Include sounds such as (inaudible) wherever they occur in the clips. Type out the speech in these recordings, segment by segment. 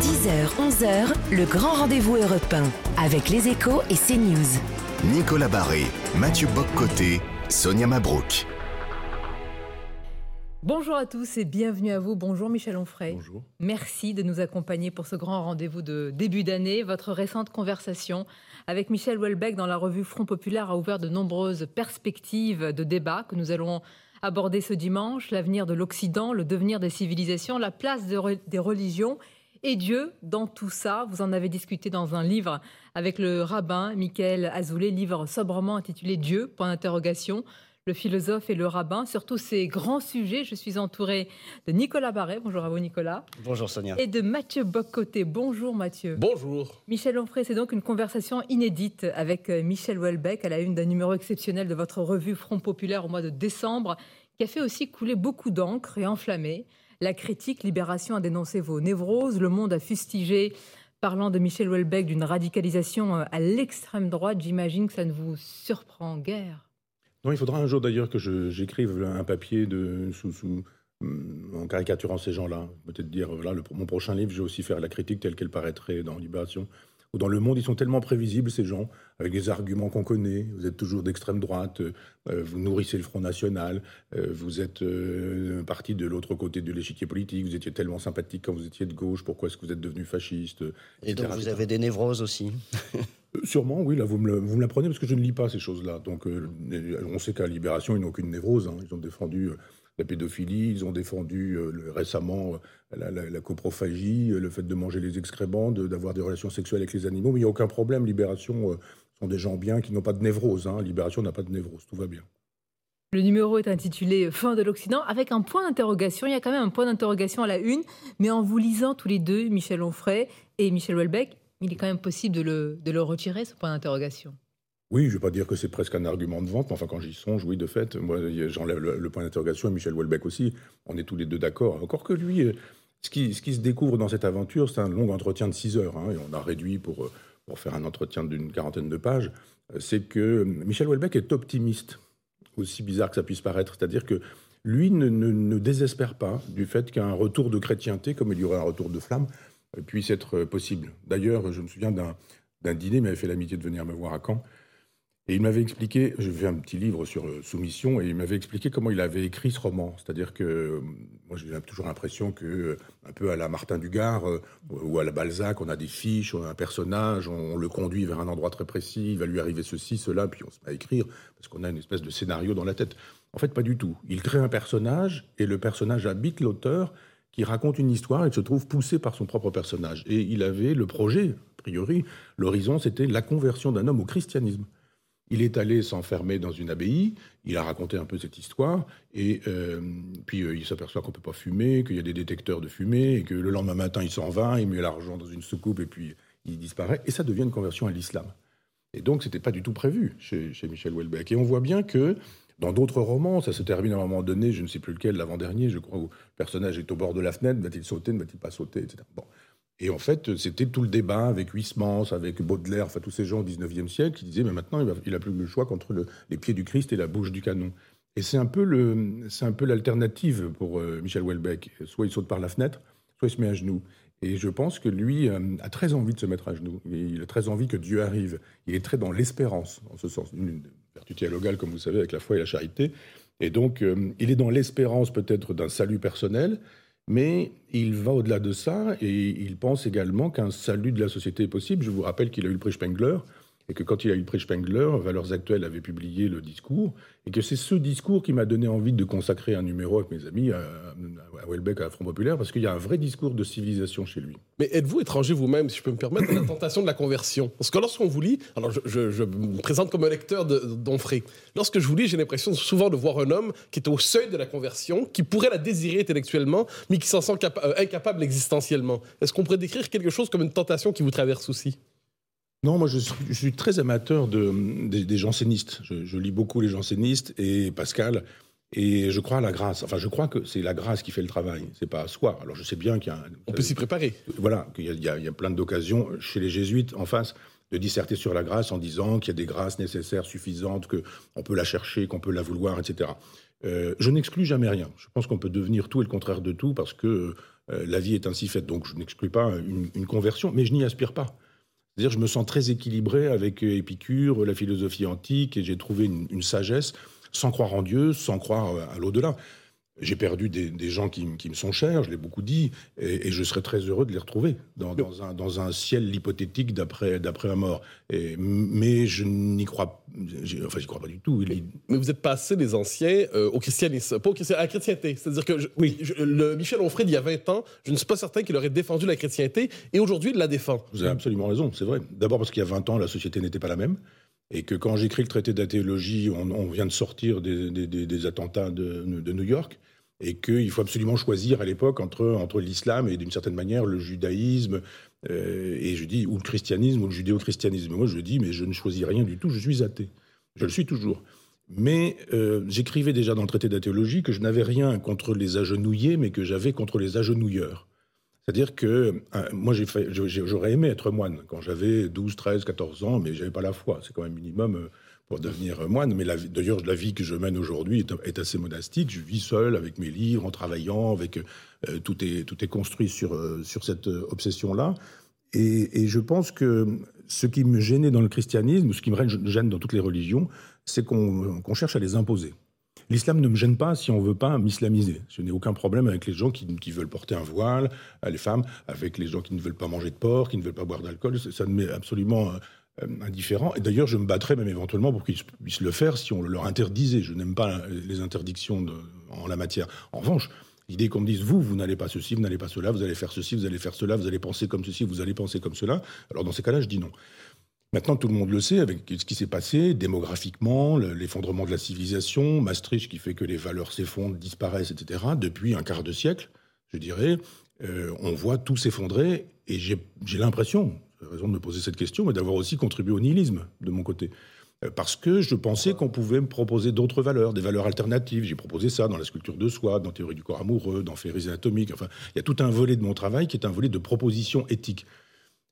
10h, 11h, le grand rendez-vous européen avec les échos et CNews. Nicolas Barré, Mathieu Boccoté, Sonia Mabrouk. Bonjour à tous et bienvenue à vous. Bonjour Michel Onfray. Bonjour. Merci de nous accompagner pour ce grand rendez-vous de début d'année. Votre récente conversation avec Michel Houellebecq dans la revue Front Populaire a ouvert de nombreuses perspectives de débat que nous allons aborder ce dimanche. L'avenir de l'Occident, le devenir des civilisations, la place des religions et Dieu dans tout ça. Vous en avez discuté dans un livre avec le rabbin Michael Azoulay, livre sobrement intitulé Dieu, point d'interrogation le philosophe et le rabbin. Sur tous ces grands sujets, je suis entourée de Nicolas Barret. Bonjour à vous, Nicolas. Bonjour, Sonia. Et de Mathieu Boccoté. Bonjour, Mathieu. Bonjour. Michel Onfray, c'est donc une conversation inédite avec euh, Michel Houellebecq à la une d'un numéro exceptionnel de votre revue Front Populaire au mois de décembre, qui a fait aussi couler beaucoup d'encre et enflammé. La critique Libération a dénoncé vos névroses. Le Monde a fustigé parlant de Michel Houellebecq d'une radicalisation euh, à l'extrême droite. J'imagine que ça ne vous surprend guère. Non, il faudra un jour d'ailleurs que j'écrive un papier de, sous, mm, en caricaturant ces gens-là. Peut-être dire, voilà, mon prochain livre, je vais aussi faire la critique telle qu'elle paraîtrait dans Libération. Ou dans Le Monde, ils sont tellement prévisibles, ces gens, avec des arguments qu'on connaît. Vous êtes toujours d'extrême droite, euh, vous nourrissez le Front National, euh, vous êtes euh, parti de l'autre côté de l'échiquier politique, vous étiez tellement sympathique quand vous étiez de gauche, pourquoi est-ce que vous êtes devenu fasciste Et donc vous avez des névroses aussi Sûrement, oui, là, vous me, l'apprenez parce que je ne lis pas ces choses-là. Donc, euh, on sait qu'à Libération, ils n'ont aucune névrose. Hein. Ils ont défendu euh, la pédophilie, ils ont défendu euh, récemment la, coprophagie, le fait de manger les excréments, d'avoir des relations sexuelles avec les animaux. Mais il n'y a aucun problème. Libération sont des gens bien qui n'ont pas de névrose. Hein. Libération n'a pas de névrose, tout va bien. Le numéro est intitulé Fin de l'Occident avec un point d'interrogation. Il y a quand même un point d'interrogation à la une, mais en vous lisant tous les deux, Michel Onfray et Michel Houellebecq, il est quand même possible de le, de le retirer, ce point d'interrogation. Oui, je ne vais pas dire que c'est presque un argument de vente, mais enfin, quand j'y songe, oui, de fait, moi, j'enlève le, point d'interrogation et Michel Houellebecq aussi. On est tous les deux d'accord. Encore que lui, euh, ce qui, se découvre dans cette aventure, c'est un long entretien de 6 heures. Hein, et on a réduit pour, euh, pour faire un entretien d'une quarantaine de pages. Euh, c'est que Michel Houellebecq est optimiste, aussi bizarre que ça puisse paraître. C'est-à-dire que lui ne, ne désespère pas du fait qu'un retour de chrétienté, comme il y aurait un retour de flamme, puisse être possible. D'ailleurs, je me souviens d'un dîner, il m'avait fait l'amitié de venir me voir à Caen. Et il m'avait expliqué, je fais un petit livre sur euh, Soumission, et il m'avait expliqué comment il avait écrit ce roman. C'est-à-dire que euh, moi j'ai toujours l'impression que, euh, un peu à la Martin Dugard ou à la Balzac, on a des fiches, on a un personnage, on, le conduit vers un endroit très précis, il va lui arriver ceci, cela, puis on se met à écrire, parce qu'on a une espèce de scénario dans la tête. En fait, pas du tout. Il crée un personnage, et le personnage habite l'auteur, qui raconte une histoire et se trouve poussé par son propre personnage. Et il avait le projet, a priori, l'horizon, c'était la conversion d'un homme au christianisme. Il est allé s'enfermer dans une abbaye, il a raconté un peu cette histoire, et euh, puis euh, il s'aperçoit qu'on ne peut pas fumer, qu'il y a des détecteurs de fumée, et que le lendemain matin il s'en va, il met l'argent dans une soucoupe, et puis il disparaît, et ça devient une conversion à l'islam. Et donc c'était pas du tout prévu chez, chez Michel Houellebecq. Et on voit bien que dans d'autres romans, ça se termine à un moment donné, je ne sais plus lequel, l'avant-dernier, je crois, où le personnage est au bord de la fenêtre, va-t-il sauter, ne va-t-il pas sauter, etc. Bon. Et en fait, c'était tout le débat avec Huysmans, avec Baudelaire, enfin tous ces gens au XIXe siècle qui disaient, mais maintenant, il n'a plus le choix qu'entre les pieds du Christ et la bouche du canon. Et c'est un peu l'alternative pour euh, Michel Houellebecq. Soit il saute par la fenêtre, soit il se met à genoux. Et je pense que lui euh, a très envie de se mettre à genoux. Il a très envie que Dieu arrive. Il est très dans l'espérance, en ce sens vertu théologale, comme vous savez, avec la foi et la charité. Et donc, euh, il est dans l'espérance peut-être d'un salut personnel, mais il va au-delà de ça et il pense également qu'un salut de la société est possible. Je vous rappelle qu'il a eu le prix Spengler et que quand il a eu le prix Spengler, Valeurs Actuelles avait publié le discours, et que c'est ce discours qui m'a donné envie de consacrer un numéro avec mes amis à, à Welbeck, à la Front Populaire, parce qu'il y a un vrai discours de civilisation chez lui. Mais êtes-vous étranger vous-même, si je peux me permettre, à la tentation de la conversion? Parce que lorsqu'on vous lit, alors je, me présente comme un lecteur d'Onfray, lorsque je vous lis, j'ai l'impression souvent de voir un homme qui est au seuil de la conversion, qui pourrait la désirer intellectuellement, mais qui s'en sent euh, incapable existentiellement. Est-ce qu'on pourrait décrire quelque chose comme une tentation qui vous traverse aussi? Non, moi je suis, très amateur de, des, jansénistes. Je, lis beaucoup les jansénistes et Pascal. Et je crois à la grâce. Enfin, je crois que c'est la grâce qui fait le travail. C'est pas à soi. Alors, je sais bien qu'il y a. On peut s'y préparer. Voilà, qu'il y, a plein d'occasions chez les jésuites en face de disserter sur la grâce en disant qu'il y a des grâces nécessaires, suffisantes, qu'on peut la chercher, qu'on peut la vouloir, etc. Euh, je n'exclus jamais rien. Je pense qu'on peut devenir tout et le contraire de tout parce que la vie est ainsi faite. Donc je n'exclus pas une, conversion, mais je n'y aspire pas. C'est-à-dire je me sens très équilibré avec Épicure, la philosophie antique, et j'ai trouvé une sagesse sans croire en Dieu, sans croire à l'au-delà. J'ai perdu des, gens qui, me sont chers, je l'ai beaucoup dit, et, je serais très heureux de les retrouver dans, dans, un, ciel hypothétique d'après la mort. Et, mais je n'y crois, enfin, j'y crois pas du tout. Mais, vous êtes passé des anciens euh, au christianisme, pas au à la chrétienté. C'est-à-dire que oui. le Michel Onfray il y a 20 ans, je ne suis pas certain qu'il aurait défendu la chrétienté, et aujourd'hui il la défend. Vous avez absolument raison, c'est vrai. D'abord parce qu'il y a 20 ans, la société n'était pas la même et que quand j'écris le traité d'athéologie, on, on, vient de sortir des, attentats de, de, New York, et qu'il faut absolument choisir à l'époque entre, entre l'islam et d'une certaine manière le judaïsme, euh, et je dis, ou le christianisme ou le judéo-christianisme. Moi, je dis, mais je ne choisis rien du tout, je suis athée. Je le suis toujours. Mais euh, j'écrivais déjà dans le traité d'athéologie que je n'avais rien contre les agenouillés, mais que j'avais contre les agenouilleurs. C'est-à-dire que euh, moi, j'aurais aimé être moine quand j'avais 12, 13, 14 ans, mais j'avais pas la foi. C'est quand même minimum euh, pour devenir moine. Mais d'ailleurs, la vie que je mène aujourd'hui est, assez monastique. Je vis seul avec mes livres, en travaillant, avec euh, tout est tout est construit sur sur cette obsession-là. Et, je pense que ce qui me gênait dans le christianisme, ce qui me gêne dans toutes les religions, c'est qu'on cherche à les imposer. L'islam ne me gêne pas si on ne veut pas m'islamiser. Je n'ai aucun problème avec les gens qui, veulent porter un voile, euh, les femmes, avec les gens qui ne veulent pas manger de porc, qui ne veulent pas boire d'alcool. Ça ne m'est absolument euh, indifférent. Et d'ailleurs, je me battrais même éventuellement pour qu'ils puissent le faire si on le leur interdisait. Je n'aime pas les interdictions en la matière. En revanche, L'idée qu'on me dise, vous, vous n'allez pas ceci, vous n'allez pas cela, vous allez faire ceci, vous allez faire cela, vous allez penser comme ceci, vous allez penser comme cela. Alors dans ces cas-là, je dis non. Maintenant, tout le monde le sait avec ce qui s'est passé démographiquement, l'effondrement de la civilisation, Maastricht qui fait que les valeurs s'effondrent, disparaissent, etc. Depuis un quart de siècle, je dirais, euh, on voit tout s'effondrer et j'ai l'impression, raison de me poser cette question, mais d'avoir aussi contribué au nihilisme de mon côté. Euh, parce que je pensais qu'on pouvait me proposer d'autres valeurs, des valeurs alternatives. J'ai proposé ça dans la sculpture de soi, dans Théorie du corps amoureux, dans Féris anatomique. Enfin, il y a tout un volet de mon travail qui est un volet de proposition éthique.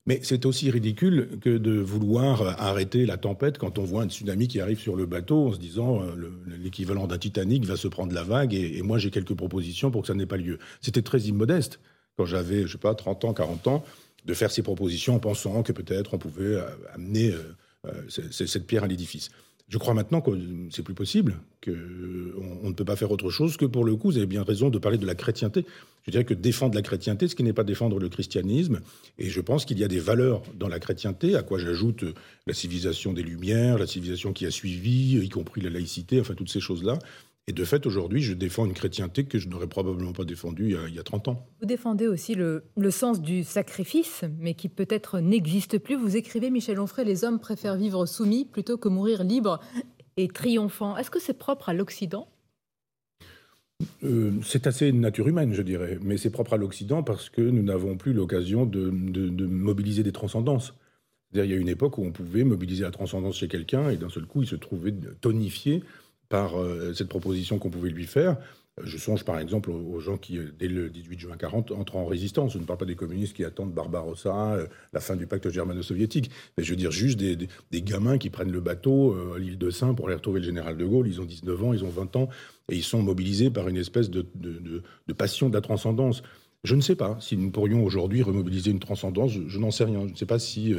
Mais c'est aussi ridicule que de vouloir arrêter la tempête quand on voit un tsunami qui arrive sur le bateau en se disant euh, l'équivalent d'un Titanic va se prendre la vague et, moi j'ai quelques propositions pour que ça n'ait pas lieu. C'était très immodeste quand j'avais, je sais pas, 30 ans, 40 ans, de faire ces propositions en pensant que peut-être on pouvait euh, amener euh, cette pierre à l'édifice. Je crois maintenant que c'est plus possible, qu'on on ne peut pas faire autre chose que pour le coup, vous avez bien raison de parler de la chrétienté. Je dirais que défendre la chrétienté, ce qui n'est pas défendre le christianisme, et je pense qu'il y a des valeurs dans la chrétienté, à quoi j'ajoute la civilisation des Lumières, la civilisation qui a suivi, y compris la laïcité, enfin toutes ces choses-là, et de fait, aujourd'hui, je défends une chrétienté que je n'aurais probablement pas défendue il y, a, 30 ans. Vous défendez aussi le, sens du sacrifice, mais qui peut-être n'existe plus. Vous écrivez, Michel Onfray, les hommes préfèrent vivre soumis plutôt que mourir libres et triomphants. Est-ce que c'est propre à l'Occident? Euh, c'est assez nature humaine, je dirais, mais c'est propre à l'Occident parce que nous n'avons plus l'occasion de, de, mobiliser des transcendances. C'est-à-dire, il y a une époque où on pouvait mobiliser la transcendance chez quelqu'un et d'un seul coup, il se trouvait tonifié par euh, cette proposition qu'on pouvait lui faire. Je songe par exemple aux gens qui, euh, dès le 18 juin 40, entrent en résistance. Je ne parle pas des communistes qui attendent Barbarossa, euh, la fin du pacte germano-soviétique, mais je veux dire juste des, gamins qui prennent le bateau à l'île de Saint pour aller retrouver le général de Gaulle. Ils ont 19 ans, ils ont 20 ans, et ils sont mobilisés par une espèce de, passion de la transcendance. Je ne sais pas si nous pourrions aujourd'hui remobiliser une transcendance, je, n'en sais rien. Je ne sais pas si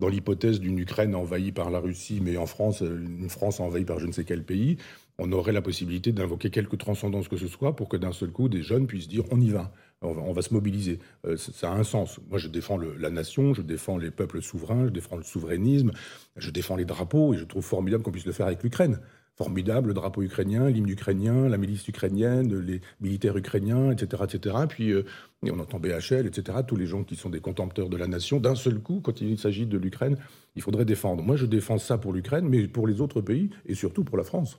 dans l'hypothèse d'une Ukraine envahie par la Russie, mais en France, une France envahie par je ne sais quel pays, on aurait la possibilité d'invoquer quelque transcendance que ce soit pour que d'un seul coup, des jeunes puissent dire on y va, on va, se mobiliser. Euh, ça a un sens. Moi, je défends la nation, je défends les peuples souverains, je défends le souverainisme, je défends les drapeaux, et je trouve formidable qu'on puisse le faire avec l'Ukraine formidable, le drapeau ukrainien, l'hymne ukrainien, la milice ukrainienne, les militaires ukrainiens, etc. etc. Puis euh, on entend BHL, etc. Tous les gens qui sont des contempteurs de la nation. D'un seul coup, quand il s'agit de l'Ukraine, il faudrait défendre. Moi, je défends ça pour l'Ukraine, mais pour les autres pays et surtout pour la France.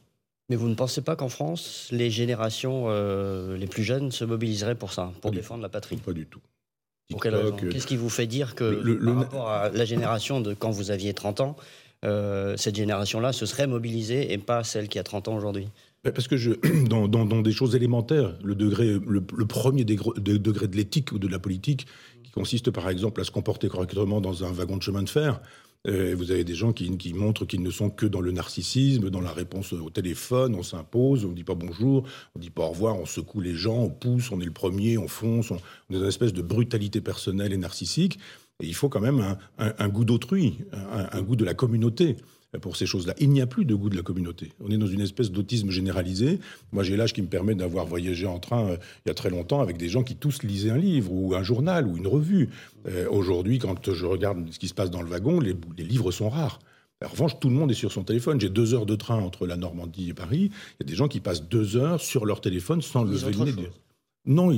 Mais vous ne pensez pas qu'en France, les générations euh, les plus jeunes se mobiliseraient pour ça, pour défendre la patrie? Pas du tout. Qu'est-ce qui vous fait dire que le, par rapport à la génération de quand vous aviez 30 ans, euh, cette génération-là se serait mobilisée et pas celle qui a 30 ans aujourd'hui parce que (clears throat) dans, des choses élémentaires, le, degré, le, premier degré de l'éthique ou de la politique, qui consiste par exemple à se comporter correctement dans un wagon de chemin de fer, Euh, vous avez des gens qui, montrent qu'ils ne sont que dans le narcissisme, dans la réponse au téléphone, on s'impose, on ne dit pas bonjour, on ne dit pas au revoir, on secoue les gens, on pousse, on est le premier, on fonce, on, est dans une espèce de brutalité personnelle et narcissique. Il faut quand même un, goût d'autrui, un, goût de la communauté pour ces choses-là. Il n'y a plus de goût de la communauté. On est dans une espèce d'autisme généralisé. Moi, j'ai l'âge qui me permet d'avoir voyagé en train euh, il y a très longtemps avec des gens qui tous lisaient un livre ou un journal ou une revue. Euh, aujourd'hui, quand je regarde ce qui se passe dans le wagon, les, livres sont rares. En revanche, tout le monde est sur son téléphone. J'ai deux heures de train entre la Normandie et Paris. Il y a des gens qui passent deux heures sur leur téléphone sans lever le nez. Non,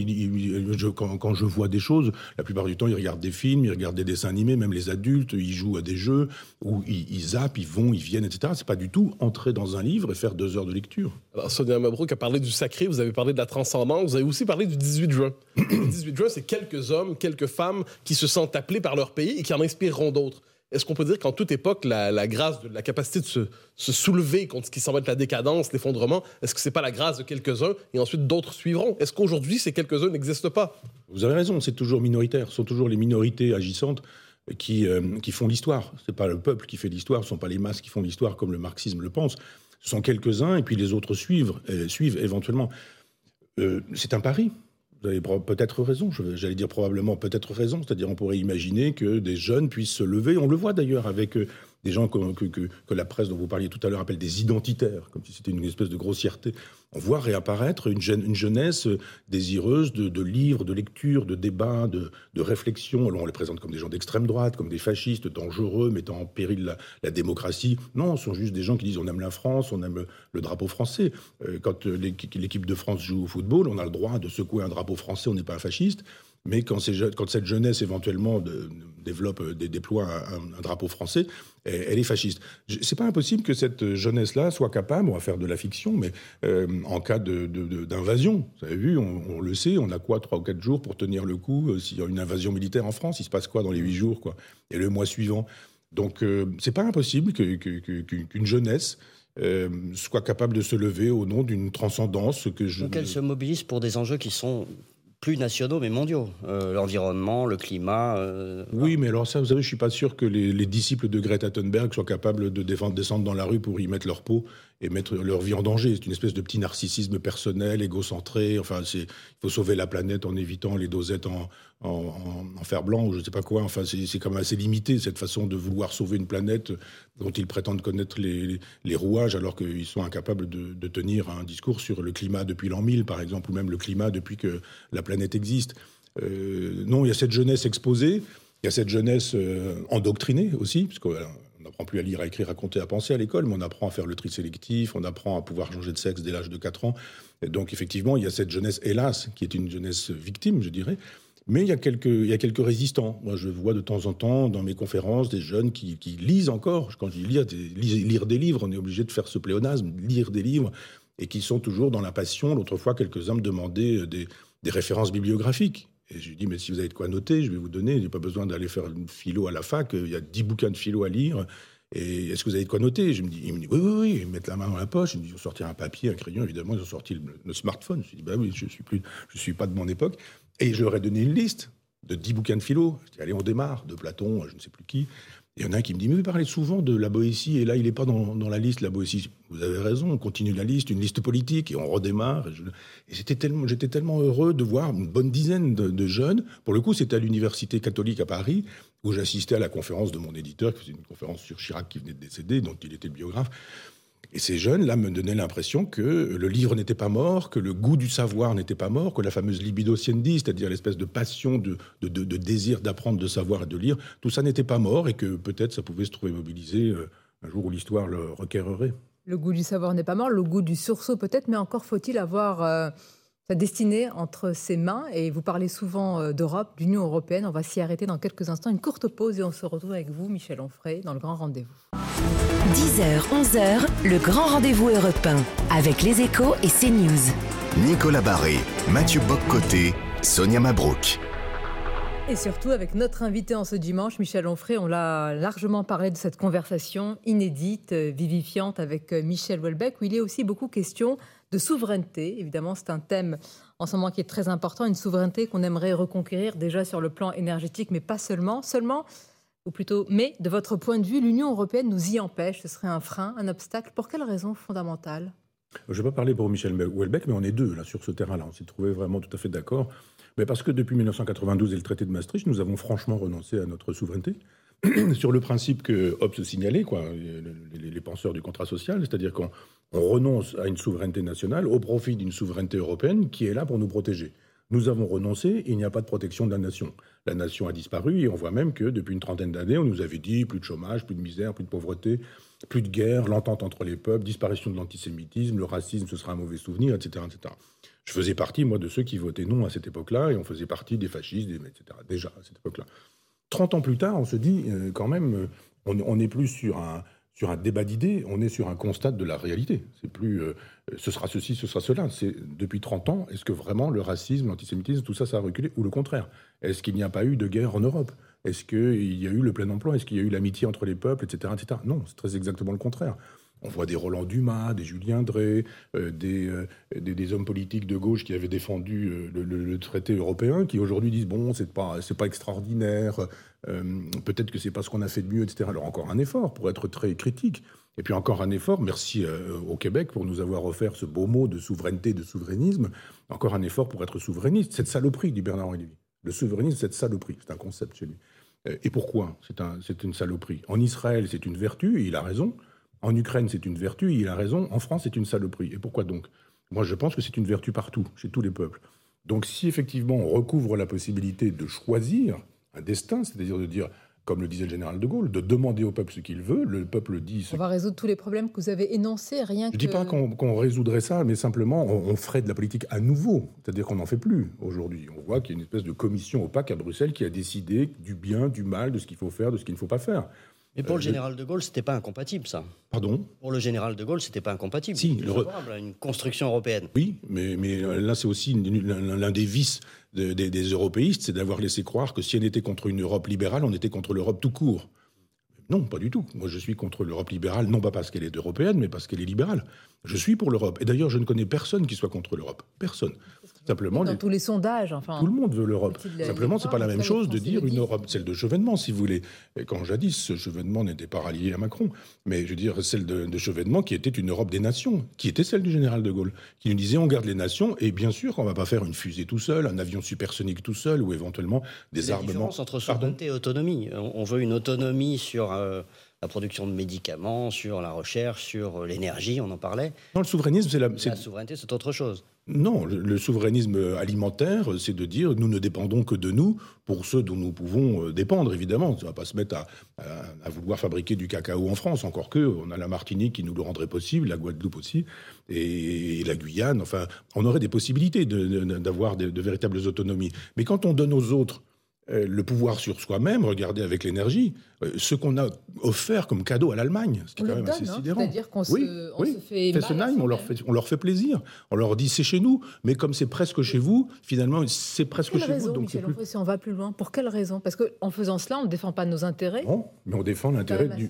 quand, je vois des choses, la plupart du temps, ils regardent des films, ils regardent des dessins animés, même les adultes, ils jouent à des jeux, ou ils, zappent, ils vont, ils viennent, etc. C'est pas du tout entrer dans un livre et faire deux heures de lecture. Alors, Sonia Mabrouk a parlé du sacré, vous avez parlé de la transcendance, vous avez aussi parlé du 18 juin. (clears throat) le 18 juin, c'est quelques hommes, quelques femmes qui se sentent appelés par leur pays et qui en inspireront d'autres. Est-ce qu'on peut dire qu'en toute époque, la, grâce, la capacité de se, soulever contre ce qui semble être la décadence, l'effondrement, est-ce que c'est pas la grâce de quelques-uns et ensuite d'autres suivront? Est-ce qu'aujourd'hui, ces quelques-uns n'existent pas? Vous avez raison, c'est toujours minoritaire. Ce sont toujours les minorités agissantes qui, euh, qui font l'histoire. Ce n'est pas le peuple qui fait l'histoire, ce ne sont pas les masses qui font l'histoire comme le marxisme le pense. Ce sont quelques-uns et puis les autres suivent, euh, suivent éventuellement. Euh, c'est un pari. Vous avez peut-être raison, j'allais dire probablement peut-être raison, c'est-à-dire on pourrait imaginer que des jeunes puissent se lever, on le voit d'ailleurs avec euh, des gens que, que, la presse dont vous parliez tout à l'heure appelle des identitaires, comme si c'était une espèce de grossièreté. On voit réapparaître une, une jeunesse désireuse de, livres, de lectures, de débats, de, réflexions. on les présente comme des gens d'extrême droite, comme des fascistes dangereux, mettant en péril la, la, démocratie. Non, ce sont juste des gens qui disent on aime la France, on aime le drapeau français. Euh, quand l'équipe de France joue au football, on a le droit de secouer un drapeau français, on n'est pas un fasciste. Mais quand, quand, cette jeunesse éventuellement de, développe, euh, déploie un, drapeau français, elle, est fasciste. C'est pas impossible que cette jeunesse-là soit capable, on va faire de la fiction, mais euh, en cas d'invasion, vous avez vu, on, le sait, on a quoi, trois ou quatre jours pour tenir le coup euh, s'il y a une invasion militaire en France, il se passe quoi dans les huit jours, quoi, et le mois suivant. Donc c'est pas impossible qu'une jeunesse soit capable de se lever au nom d'une transcendance que je. Donc elle se mobilise pour des enjeux qui sont plus nationaux mais mondiaux. Euh, l'environnement, le climat. Euh, oui, mais alors ça, vous savez, je suis pas sûr que les, disciples de Greta Thunberg soient capables de descendre dans la rue pour y mettre leur peau et mettre leur vie en danger. C'est une espèce de petit narcissisme personnel, égocentré. Enfin, il faut sauver la planète en évitant les dosettes en, en, fer blanc ou je ne sais pas quoi. Enfin, c'est quand même assez limité cette façon de vouloir sauver une planète dont ils prétendent connaître les, les, rouages alors qu'ils sont incapables de, de, tenir un discours sur le climat depuis l'an 1000, par exemple, ou même le climat depuis que la planète existe. Euh, non, il y a cette jeunesse exposée. Il y a cette jeunesse euh, endoctrinée aussi, parce que on n'apprend plus à lire, à écrire, à compter, à penser à l'école, mais on apprend à faire le tri sélectif, on apprend à pouvoir changer de sexe dès l'âge de 4 ans. Et donc, effectivement, il y a cette jeunesse, hélas, qui est une jeunesse victime, je dirais. Mais il y, a quelques, résistants. Moi, je vois de temps en temps dans mes conférences des jeunes qui, lisent encore. Quand je dis lire, lire des livres, on est obligé de faire ce pléonasme, lire des livres, et qui sont toujours dans la passion. L'autre fois, quelques-uns me demandaient des, des références bibliographiques. Et je lui dis, mais si vous avez de quoi noter, je vais vous donner. Je n'ai pas besoin d'aller faire une philo à la fac. Il y a dix bouquins de philo à lire. Et est-ce que vous avez de quoi noter? Je me dis, Il me dit, oui, oui, oui. Ils mettent la main dans la poche. Ils me disent, ils ont sorti un papier, un crayon. Évidemment, ils ont sorti le, smartphone. Je me dis, bah oui, je ne suis, suis pas de mon époque. Et je leur ai donné une liste de dix bouquins de philo. Je dis, allez, on démarre. De Platon, je ne sais plus qui. Il y en a un qui me dit, mais vous parlez souvent de la Boétie, et là, il n'est pas dans, la liste, la Boétie. Vous avez raison, on continue la liste, une liste politique, et on redémarre. Et, j'étais tellement, heureux de voir une bonne dizaine de, jeunes. Pour le coup, c'était à l'Université catholique à Paris, où j'assistais à la conférence de mon éditeur, qui faisait une conférence sur Chirac qui venait de décéder, dont il était biographe. Et ces jeunes-là me donnaient l'impression que le livre n'était pas mort, que le goût du savoir n'était pas mort, que la fameuse libido siendi, c'est-à-dire l'espèce de passion, de, désir d'apprendre, de savoir et de lire, tout ça n'était pas mort et que peut-être ça pouvait se trouver mobilisé euh, un jour où l'histoire le requerrait. Le goût du savoir n'est pas mort, le goût du sursaut peut-être, mais encore faut-il avoir euh, sa destinée entre ses mains. Et vous parlez souvent euh, d'Europe, d'Union européenne. On va s'y arrêter dans quelques instants. Une courte pause et on se retrouve avec vous, Michel Onfray, dans le grand rendez-vous. 10h, 11h, le grand rendez-vous européen avec les échos et CNews. Nicolas Barré, Mathieu Boccoté, Sonia Mabrouk. Et surtout avec notre invité en ce dimanche, Michel Onfray, on l'a largement parlé de cette conversation inédite, euh, vivifiante avec euh, Michel Welbeck, où il est aussi beaucoup question de souveraineté. Évidemment, c'est un thème en ce moment qui est très important, une souveraineté qu'on aimerait reconquérir déjà sur le plan énergétique, mais pas seulement. Seulement, ou plutôt mais, de votre point de vue, l'Union européenne nous y empêche Ce serait un frein, un obstacle Pour quelle raison fondamentale? Je ne vais pas parler pour Michel Houellebecq, mais on est deux là sur ce terrain-là. On s'est trouvé vraiment tout à fait d'accord. Mais parce que depuis 1992 et le traité de Maastricht, nous avons franchement renoncé à notre souveraineté (clears throat) sur le principe que Hobbes signalait, quoi, les, penseurs du contrat social, c'est-à-dire qu'on renonce à une souveraineté nationale au profit d'une souveraineté européenne qui est là pour nous protéger. Nous avons renoncé, il n'y a pas de protection de la nation. La nation a disparu et on voit même que depuis une trentaine d'années, on nous avait dit plus de chômage, plus de misère, plus de pauvreté, plus de guerre, l'entente entre les peuples, disparition de l'antisémitisme, le racisme, ce sera un mauvais souvenir, etc., etc. Je faisais partie, moi, de ceux qui votaient non à cette époque-là et on faisait partie des fascistes, etc., déjà à cette époque-là. Trente ans plus tard, on se dit euh, quand même, euh, on n'est plus sur un, sur un débat d'idées, on est sur un constat de la réalité. C'est plus euh, ce sera ceci, ce sera cela. Depuis 30 ans, est-ce que vraiment le racisme, l'antisémitisme, tout ça, ça a reculé ou le contraire? Est-ce qu'il n'y a pas eu de guerre en Europe? Est-ce qu'il y a eu le plein emploi? Est-ce qu'il y a eu l'amitié entre les peuples, etc., etc. Non, c'est très exactement le contraire. On voit des Roland Dumas, des Julien Drey, euh, euh, des, des, hommes politiques de gauche qui avaient défendu le, traité européen, qui aujourd'hui disent bon, c'est pas c'est pas extraordinaire, peut-être que c'est pas ce qu'on a fait de mieux, etc. Alors encore un effort pour être très critique. Et puis encore un effort, merci euh, au Québec pour nous avoir offert ce beau mot de souveraineté, de souverainisme. Encore un effort pour être souverainiste. Cette saloperie, dit Bernard-Henri. Le souverainisme, cette saloperie. C'est un concept chez lui. Euh, et pourquoi c'est une saloperie? En Israël, c'est une vertu, et il a raison. En Ukraine, c'est une vertu, il a raison. En France, c'est une saloperie. Et pourquoi donc? Moi, je pense que c'est une vertu partout, chez tous les peuples. Donc si effectivement on recouvre la possibilité de choisir un destin, c'est-à-dire de dire comme le disait le général de Gaulle, de demander au peuple ce qu'il veut. Le peuple dit. On va résoudre tous les problèmes que vous avez énoncés, rien que. Je ne dis pas qu'on résoudrait ça, mais simplement on, ferait de la politique à nouveau. C'est-à-dire qu'on n'en fait plus aujourd'hui. On voit qu'il y a une espèce de commission opaque à Bruxelles qui a décidé du bien, du mal, de ce qu'il faut faire, de ce qu'il ne faut pas faire. Mais pour le euh, général de Gaulle, c'était pas incompatible, ça. Pardon Pour le général de Gaulle, c'était pas incompatible. Si, le... une construction européenne. Oui, mais, mais là, c'est aussi l'un des vices des, des européistes, c'est d'avoir laissé croire que si on était contre une Europe libérale, on était contre l'Europe tout court. Non, pas du tout. Moi, je suis contre l'Europe libérale, non pas parce qu'elle est européenne, mais parce qu'elle est libérale. Je suis pour l'Europe. Et d'ailleurs, je ne connais personne qui soit contre l'Europe. Personne. Simplement, dans tous les sondages, enfin. Tout le monde veut l'Europe. Simplement, c'est pas la même chose de dire une Europe, celle de Chevènement, si vous voulez. Et quand jadis, ce Chevènement n'était pas rallié à Macron, mais je veux dire celle de, de, Chevènement qui était une Europe des nations, qui était celle du général de Gaulle, qui nous disait on garde les nations et bien sûr qu'on va pas faire une fusée tout seul, un avion supersonique tout seul ou éventuellement des armements. La différence entre souveraineté et autonomie. On veut une autonomie sur. Euh, la production de médicaments, sur la recherche, sur l'énergie, on en parlait. Non, le souverainisme, c'est la... La souveraineté, c'est autre chose. Non, le, souverainisme alimentaire, c'est de dire nous ne dépendons que de nous pour ceux dont nous pouvons euh, dépendre, évidemment. On ne va pas se mettre à, vouloir fabriquer du cacao en France, encore que on a la Martinique qui nous le rendrait possible, la Guadeloupe aussi, et, la Guyane. Enfin, on aurait des possibilités d'avoir de, véritables autonomies. Mais quand on donne aux autres le pouvoir sur soi-même, regardez avec l'énergie, euh, ce qu'on a offert comme cadeau à l'Allemagne, ce qui est quand même assez hein. sidérant. C'est-à-dire qu'on se, fait Fessenheim, on leur fait, on leur fait plaisir. On leur dit c'est chez nous, mais comme c'est presque chez vous, finalement c'est presque chez vous. Donc plus... si on va plus loin, pour quelle raison? Parce qu'en faisant cela, on ne défend pas nos intérêts. Non, mais on défend l'intérêt du.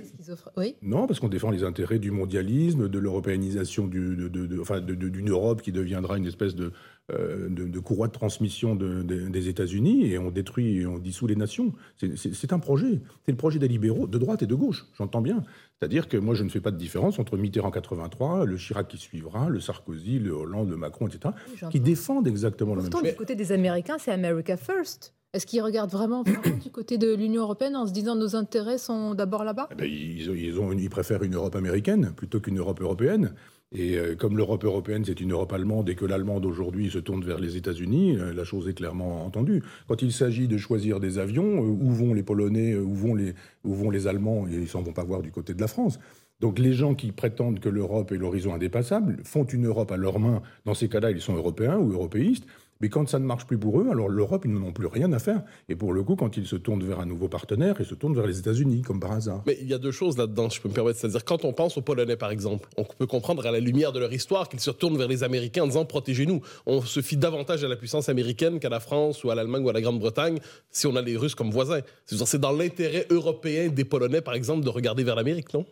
Oui. Non, parce qu'on défend les intérêts du mondialisme, de l'européanisation d'une de, Europe qui deviendra une espèce de euh, de, courroie de transmission des États-Unis et on détruit et on dissout les nations. C'est un projet. C'est le projet des libéraux de droite et de gauche, j'entends bien. C'est-à-dire que moi, je ne fais pas de différence entre Mitterrand 83, le Chirac qui suivra, le Sarkozy, le Hollande, le Macron, etc., qui défendent exactement le même chose. du côté des Américains, c'est America First. Est-ce qu'ils regardent (coughs) vraiment, du côté de l'Union européenne en se disant nos intérêts sont d'abord là-bas? Eh ben, ils, ont, ils préfèrent une Europe américaine plutôt qu'une Europe européenne. Et euh, comme l'Europe européenne, c'est une Europe allemande et que l'allemande aujourd'hui se tourne vers les États-Unis, euh, la chose est clairement entendue. Quand il s'agit de choisir des avions, euh, où vont les Polonais, où vont les, où vont les Allemands, et ils s'en vont pas voir du côté de la France. Donc les gens qui prétendent que l'Europe est l'horizon indépassable font une Europe à leurs mains. Dans ces cas-là, ils sont européens ou européistes. Mais quand ça ne marche plus pour eux, alors l'Europe, ils n'en ont plus rien à faire. Et pour le coup, quand ils se tournent vers un nouveau partenaire, ils se tournent vers les États-Unis, comme par hasard. Mais il y a deux choses là-dedans, je peux me permettre. C'est-à-dire, quand on pense aux Polonais, par exemple, on peut comprendre à la lumière de leur histoire qu'ils se retournent vers les Américains en disant protégez-nous. On se fie davantage à la puissance américaine qu'à la France ou à l'Allemagne ou à la Grande-Bretagne si on a les Russes comme voisins. C'est dans l'intérêt européen des Polonais, par exemple, de regarder vers l'Amérique, non?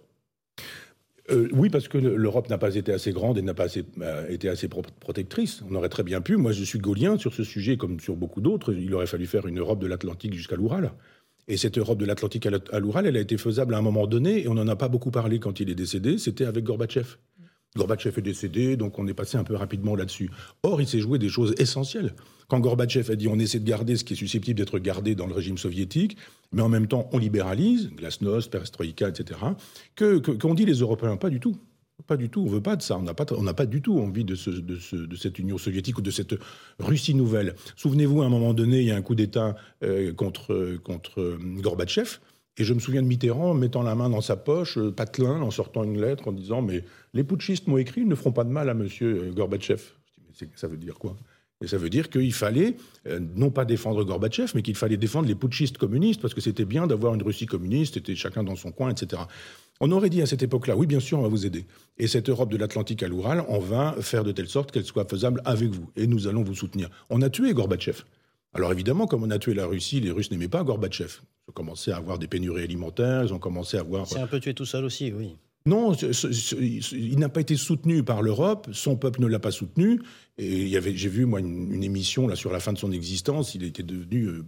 Euh, oui, parce que l'Europe n'a pas été assez grande et n'a pas euh, été assez protectrice. On aurait très bien pu. Moi, je suis gaulien sur ce sujet, comme sur beaucoup d'autres. Il aurait fallu faire une Europe de l'Atlantique jusqu'à l'Oural. Et cette Europe de l'Atlantique à l'Oural, elle a été faisable à un moment donné, et on n'en a pas beaucoup parlé quand il est décédé, c'était avec Gorbatchev. Gorbatchev est décédé, donc on est passé un peu rapidement là-dessus. Or, il s'est joué des choses essentielles. Quand Gorbatchev a dit on essaie de garder ce qui est susceptible d'être gardé dans le régime soviétique, mais en même temps on libéralise, glasnost, perestroïka, etc., que, qu'ont dit les Européens? Pas du tout. Pas du tout, on veut pas de ça. On n'a pas, pas du tout envie de, ce, de, ce, de, cette Union soviétique ou de cette Russie nouvelle. Souvenez-vous, à un moment donné, il y a un coup d'État euh, contre, contre euh, Gorbatchev. Et je me souviens de Mitterrand mettant la main dans sa poche, euh, patelin, en sortant une lettre en disant Mais les putschistes m'ont écrit, ils ne feront pas de mal à monsieur Gorbatchev. Ça veut dire quoi? Et ça veut dire qu'il fallait non pas défendre Gorbatchev, mais qu'il fallait défendre les putschistes communistes, parce que c'était bien d'avoir une Russie communiste, c'était chacun dans son coin, etc. On aurait dit à cette époque-là, oui, bien sûr, on va vous aider. Et cette Europe de l'Atlantique à l'Oural, on va faire de telle sorte qu'elle soit faisable avec vous. Et nous allons vous soutenir. On a tué Gorbatchev. Alors évidemment, comme on a tué la Russie, les Russes n'aimaient pas Gorbatchev. Ils ont commencé à avoir des pénuries alimentaires, ils ont commencé à avoir... C'est un peu tué tout seul aussi, oui. Non, il n'a pas été soutenu par l'Europe, son peuple ne l'a pas soutenu. Et j'ai vu, moi, une, émission là, sur la fin de son existence, il était devenu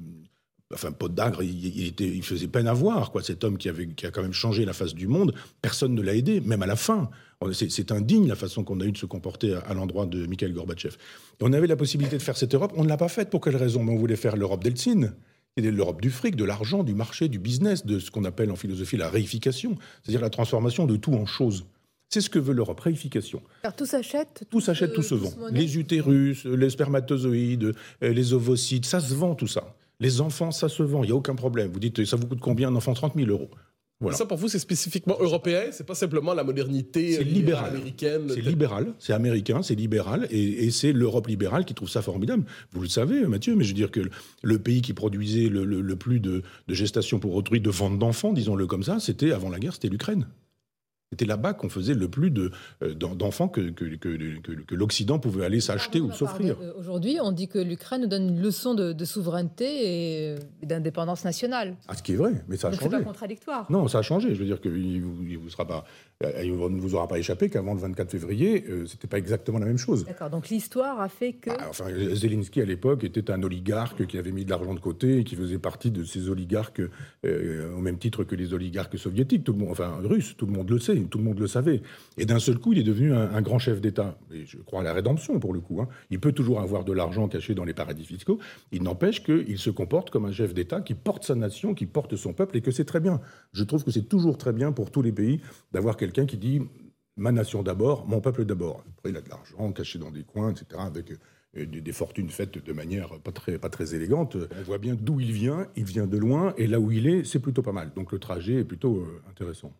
euh, enfin Podagre, il, était, il faisait peine à voir, quoi. Cet homme qui, avait, qui a quand même changé la face du monde, personne ne l'a aidé, même à la fin. C'est indigne la façon qu'on a eu de se comporter à, l'endroit de Mikhail Gorbatchev. on avait la possibilité de faire cette Europe, on ne l'a pas faite. Pour quelle raison? On voulait faire l'Europe d'Eltsine, qui est l'Europe du fric, de l'argent, du marché, du business, de ce qu'on appelle en philosophie la réification, c'est-à-dire la transformation de tout en chose. C'est ce que veut l'Europe, réification. Car tout s'achète Tout s'achète, tout se vend. Les utérus, les spermatozoïdes, les ovocytes, ça se vend tout ça. Les enfants, ça se vend, il n'y a aucun problème. Vous dites, ça vous coûte combien un enfant? 30 000 euros. Voilà. Ça, pour vous, c'est spécifiquement européen, c'est pas simplement la modernité euh, libérale américaine. C'est libéral, c'est américain, c'est libéral, et, c'est l'Europe libérale qui trouve ça formidable. Vous le savez, Mathieu, mais je veux dire que le pays qui produisait le, plus de, de gestation pour autrui, de vente d'enfants, disons-le comme ça, c'était avant la guerre, c'était l'Ukraine. C'était là-bas qu'on faisait le plus euh, d'enfants que, que, l'Occident pouvait aller s'acheter ou s'offrir. Euh, aujourd'hui, on dit que l'Ukraine nous donne une leçon de, souveraineté et d'indépendance nationale. Ah, ce qui est vrai, mais ça a changé. C'est pas contradictoire. Non, ça a changé. Je veux dire qu'il ne vous, sera pas, il ne vous aura pas échappé qu'avant le 24 février, euh, c'était pas exactement la même chose. D'accord. Donc l'histoire a fait que. Ah, enfin, Zelensky à l'époque était un oligarque qui avait mis de l'argent de côté et qui faisait partie de ces oligarques au même titre que les oligarques soviétiques, tout le monde, enfin russes, tout le monde le sait tout le monde le savait. Et d'un seul coup, il est devenu un, grand chef d'État. Et je crois à la rédemption, pour le coup. Hein. Il peut toujours avoir de l'argent caché dans les paradis fiscaux. Il n'empêche qu'il se comporte comme un chef d'État qui porte sa nation, qui porte son peuple, et que c'est très bien. Je trouve que c'est toujours très bien pour tous les pays d'avoir quelqu'un qui dit ma nation d'abord, mon peuple d'abord. Après, il a de l'argent caché dans des coins, etc., avec euh, des, fortunes faites de manière pas très, pas très élégante. On voit bien d'où il vient, il vient de loin, et là où il est, c'est plutôt pas mal. Donc le trajet est plutôt euh, intéressant.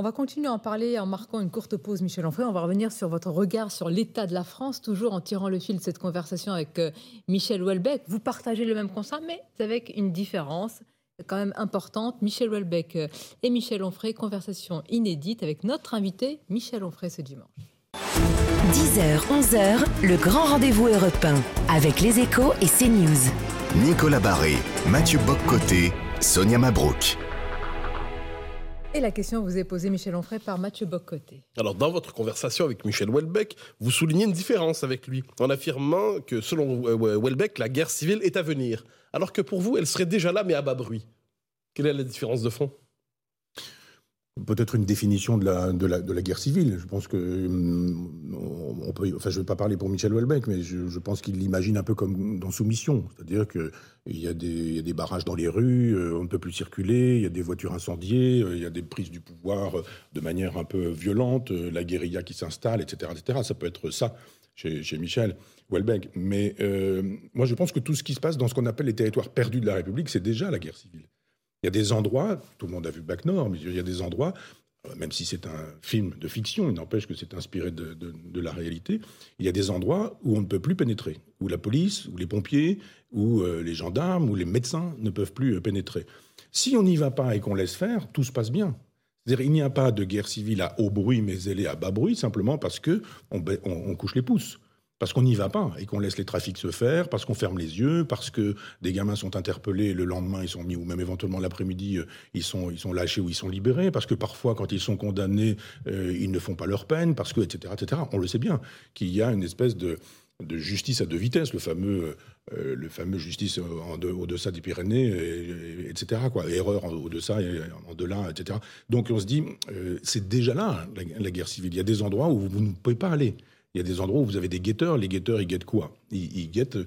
On va continuer à en parler en marquant une courte pause, Michel Onfray. On va revenir sur votre regard sur l'état de la France, toujours en tirant le fil de cette conversation avec euh, Michel Houellebecq. Vous partagez le même constat, mais avec une différence quand même importante. Michel Houellebecq euh, et Michel Onfray, conversation inédite avec notre invité, Michel Onfray, ce dimanche. 10h, 11h, le grand rendez-vous européen avec les échos et CNews. Nicolas Barré, Mathieu Boccoté, Sonia Mabrouk. Et la question vous est posée, Michel Onfray, par Mathieu Boccoté. Alors, dans votre conversation avec Michel Houellebecq, vous soulignez une différence avec lui, en affirmant que, selon Houellebecq, la guerre civile est à venir, alors que pour vous, elle serait déjà là, mais à bas bruit. Quelle est la différence de fond? Peut-être une définition de la, de, la, de la, guerre civile. Je pense que hum, on peut, enfin, je ne vais pas parler pour Michel Houellebecq, mais je, pense qu'il l'imagine un peu comme dans Soumission, c'est-à-dire qu'il y, a des, y a des barrages dans les rues, euh, on ne peut plus circuler, il y a des voitures incendiées, euh, il y a des prises du pouvoir euh, de manière un peu violente, la guérilla qui s'installe, etc., etc. Ça peut être ça chez, chez Michel Houellebecq. Mais moi, je pense que tout ce qui se passe dans ce qu'on appelle les territoires perdus de la République, c'est déjà la guerre civile. Il y a des endroits, tout le monde a vu Bac Nord, mais il y a des endroits, euh, même si c'est un film de fiction, il n'empêche que c'est inspiré de, la réalité, il y a des endroits où on ne peut plus pénétrer, où la police, ou les pompiers, ou euh, les gendarmes, ou les médecins ne peuvent plus euh, pénétrer. Si on n'y va pas et qu'on laisse faire, tout se passe bien. C'est-à-dire, il n'y a pas de guerre civile à haut bruit, mais elle est à bas bruit, simplement parce que on couche les pouces parce qu'on n'y va pas et qu'on laisse les trafics se faire, parce qu'on ferme les yeux, parce que des gamins sont interpellés, le lendemain ils sont mis, ou même éventuellement l'après-midi, euh, ils sont, ils sont lâchés ou ils sont libérés, parce que parfois quand ils sont condamnés, euh, ils ne font pas leur peine, parce que, etc., etc. On le sait bien, qu'il y a une espèce de, de justice à deux vitesses, le fameux, euh, le fameux justice au-deçà des Pyrénées, etc. Quoi. Erreur au-deçà et en delà, etc. Donc on se dit, c'est déjà là la, guerre civile. Il y a des endroits où vous ne pouvez pas aller. Il y a des endroits où vous avez des guetteurs. Les guetteurs, ils guettent quoi? Ils guettent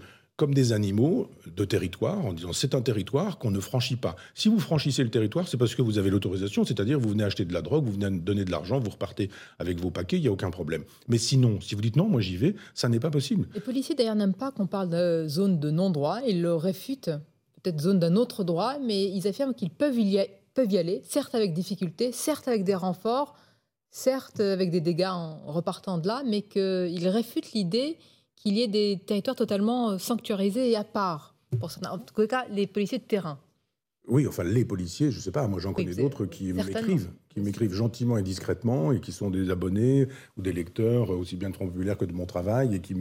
comme des animaux de territoire, en disant c'est un territoire qu'on ne franchit pas. Si vous franchissez le territoire, c'est parce que vous avez l'autorisation, c'est-à-dire vous venez acheter de la drogue, vous venez donner de l'argent, vous repartez avec vos paquets, il n'y a aucun problème. Mais sinon, si vous dites non, moi j'y vais, ça n'est pas possible. Les policiers d'ailleurs n'aiment pas qu'on parle de zone de non-droit, ils le réfutent, peut-être zone d'un autre droit, mais ils affirment qu'ils peuvent y, peuvent y aller, certes avec difficulté, certes avec des renforts, certes avec des dégâts en repartant de là, mais qu'ils réfutent l'idée qu'il y ait des territoires totalement euh, sanctuarisés et à part, pour certains. en tout cas les policiers de terrain. Oui, enfin les policiers, je ne sais pas, moi j'en connais d'autres qui m'écrivent, qui m'écrivent gentiment et discrètement et qui sont des abonnés ou des lecteurs aussi bien de que de mon travail et qui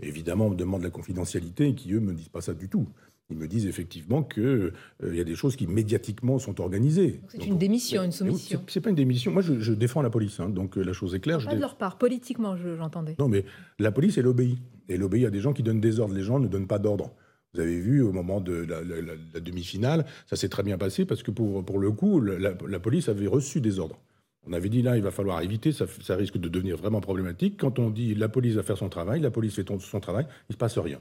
évidemment me demandent la confidentialité et qui eux me disent pas ça du tout. Ils me disent effectivement qu'il euh, y a des choses qui médiatiquement sont organisées. C'est une démission, une soumission. C'est pas une démission. Moi, je, défends la police, hein, donc euh, la chose est claire. Pas de leur part, politiquement, j'entendais. non, mais la police, elle obéit. Elle obéit à des gens qui donnent des ordres. Les gens ne donnent pas d'ordre. Vous avez vu au moment de la, demi-finale, ça s'est très bien passé parce que pour, pour le coup, la, police avait reçu des ordres. On avait dit là, il va falloir éviter, ça, ça risque de devenir vraiment problématique. Quand on dit la police va faire son travail, la police fait son travail, il ne se passe rien.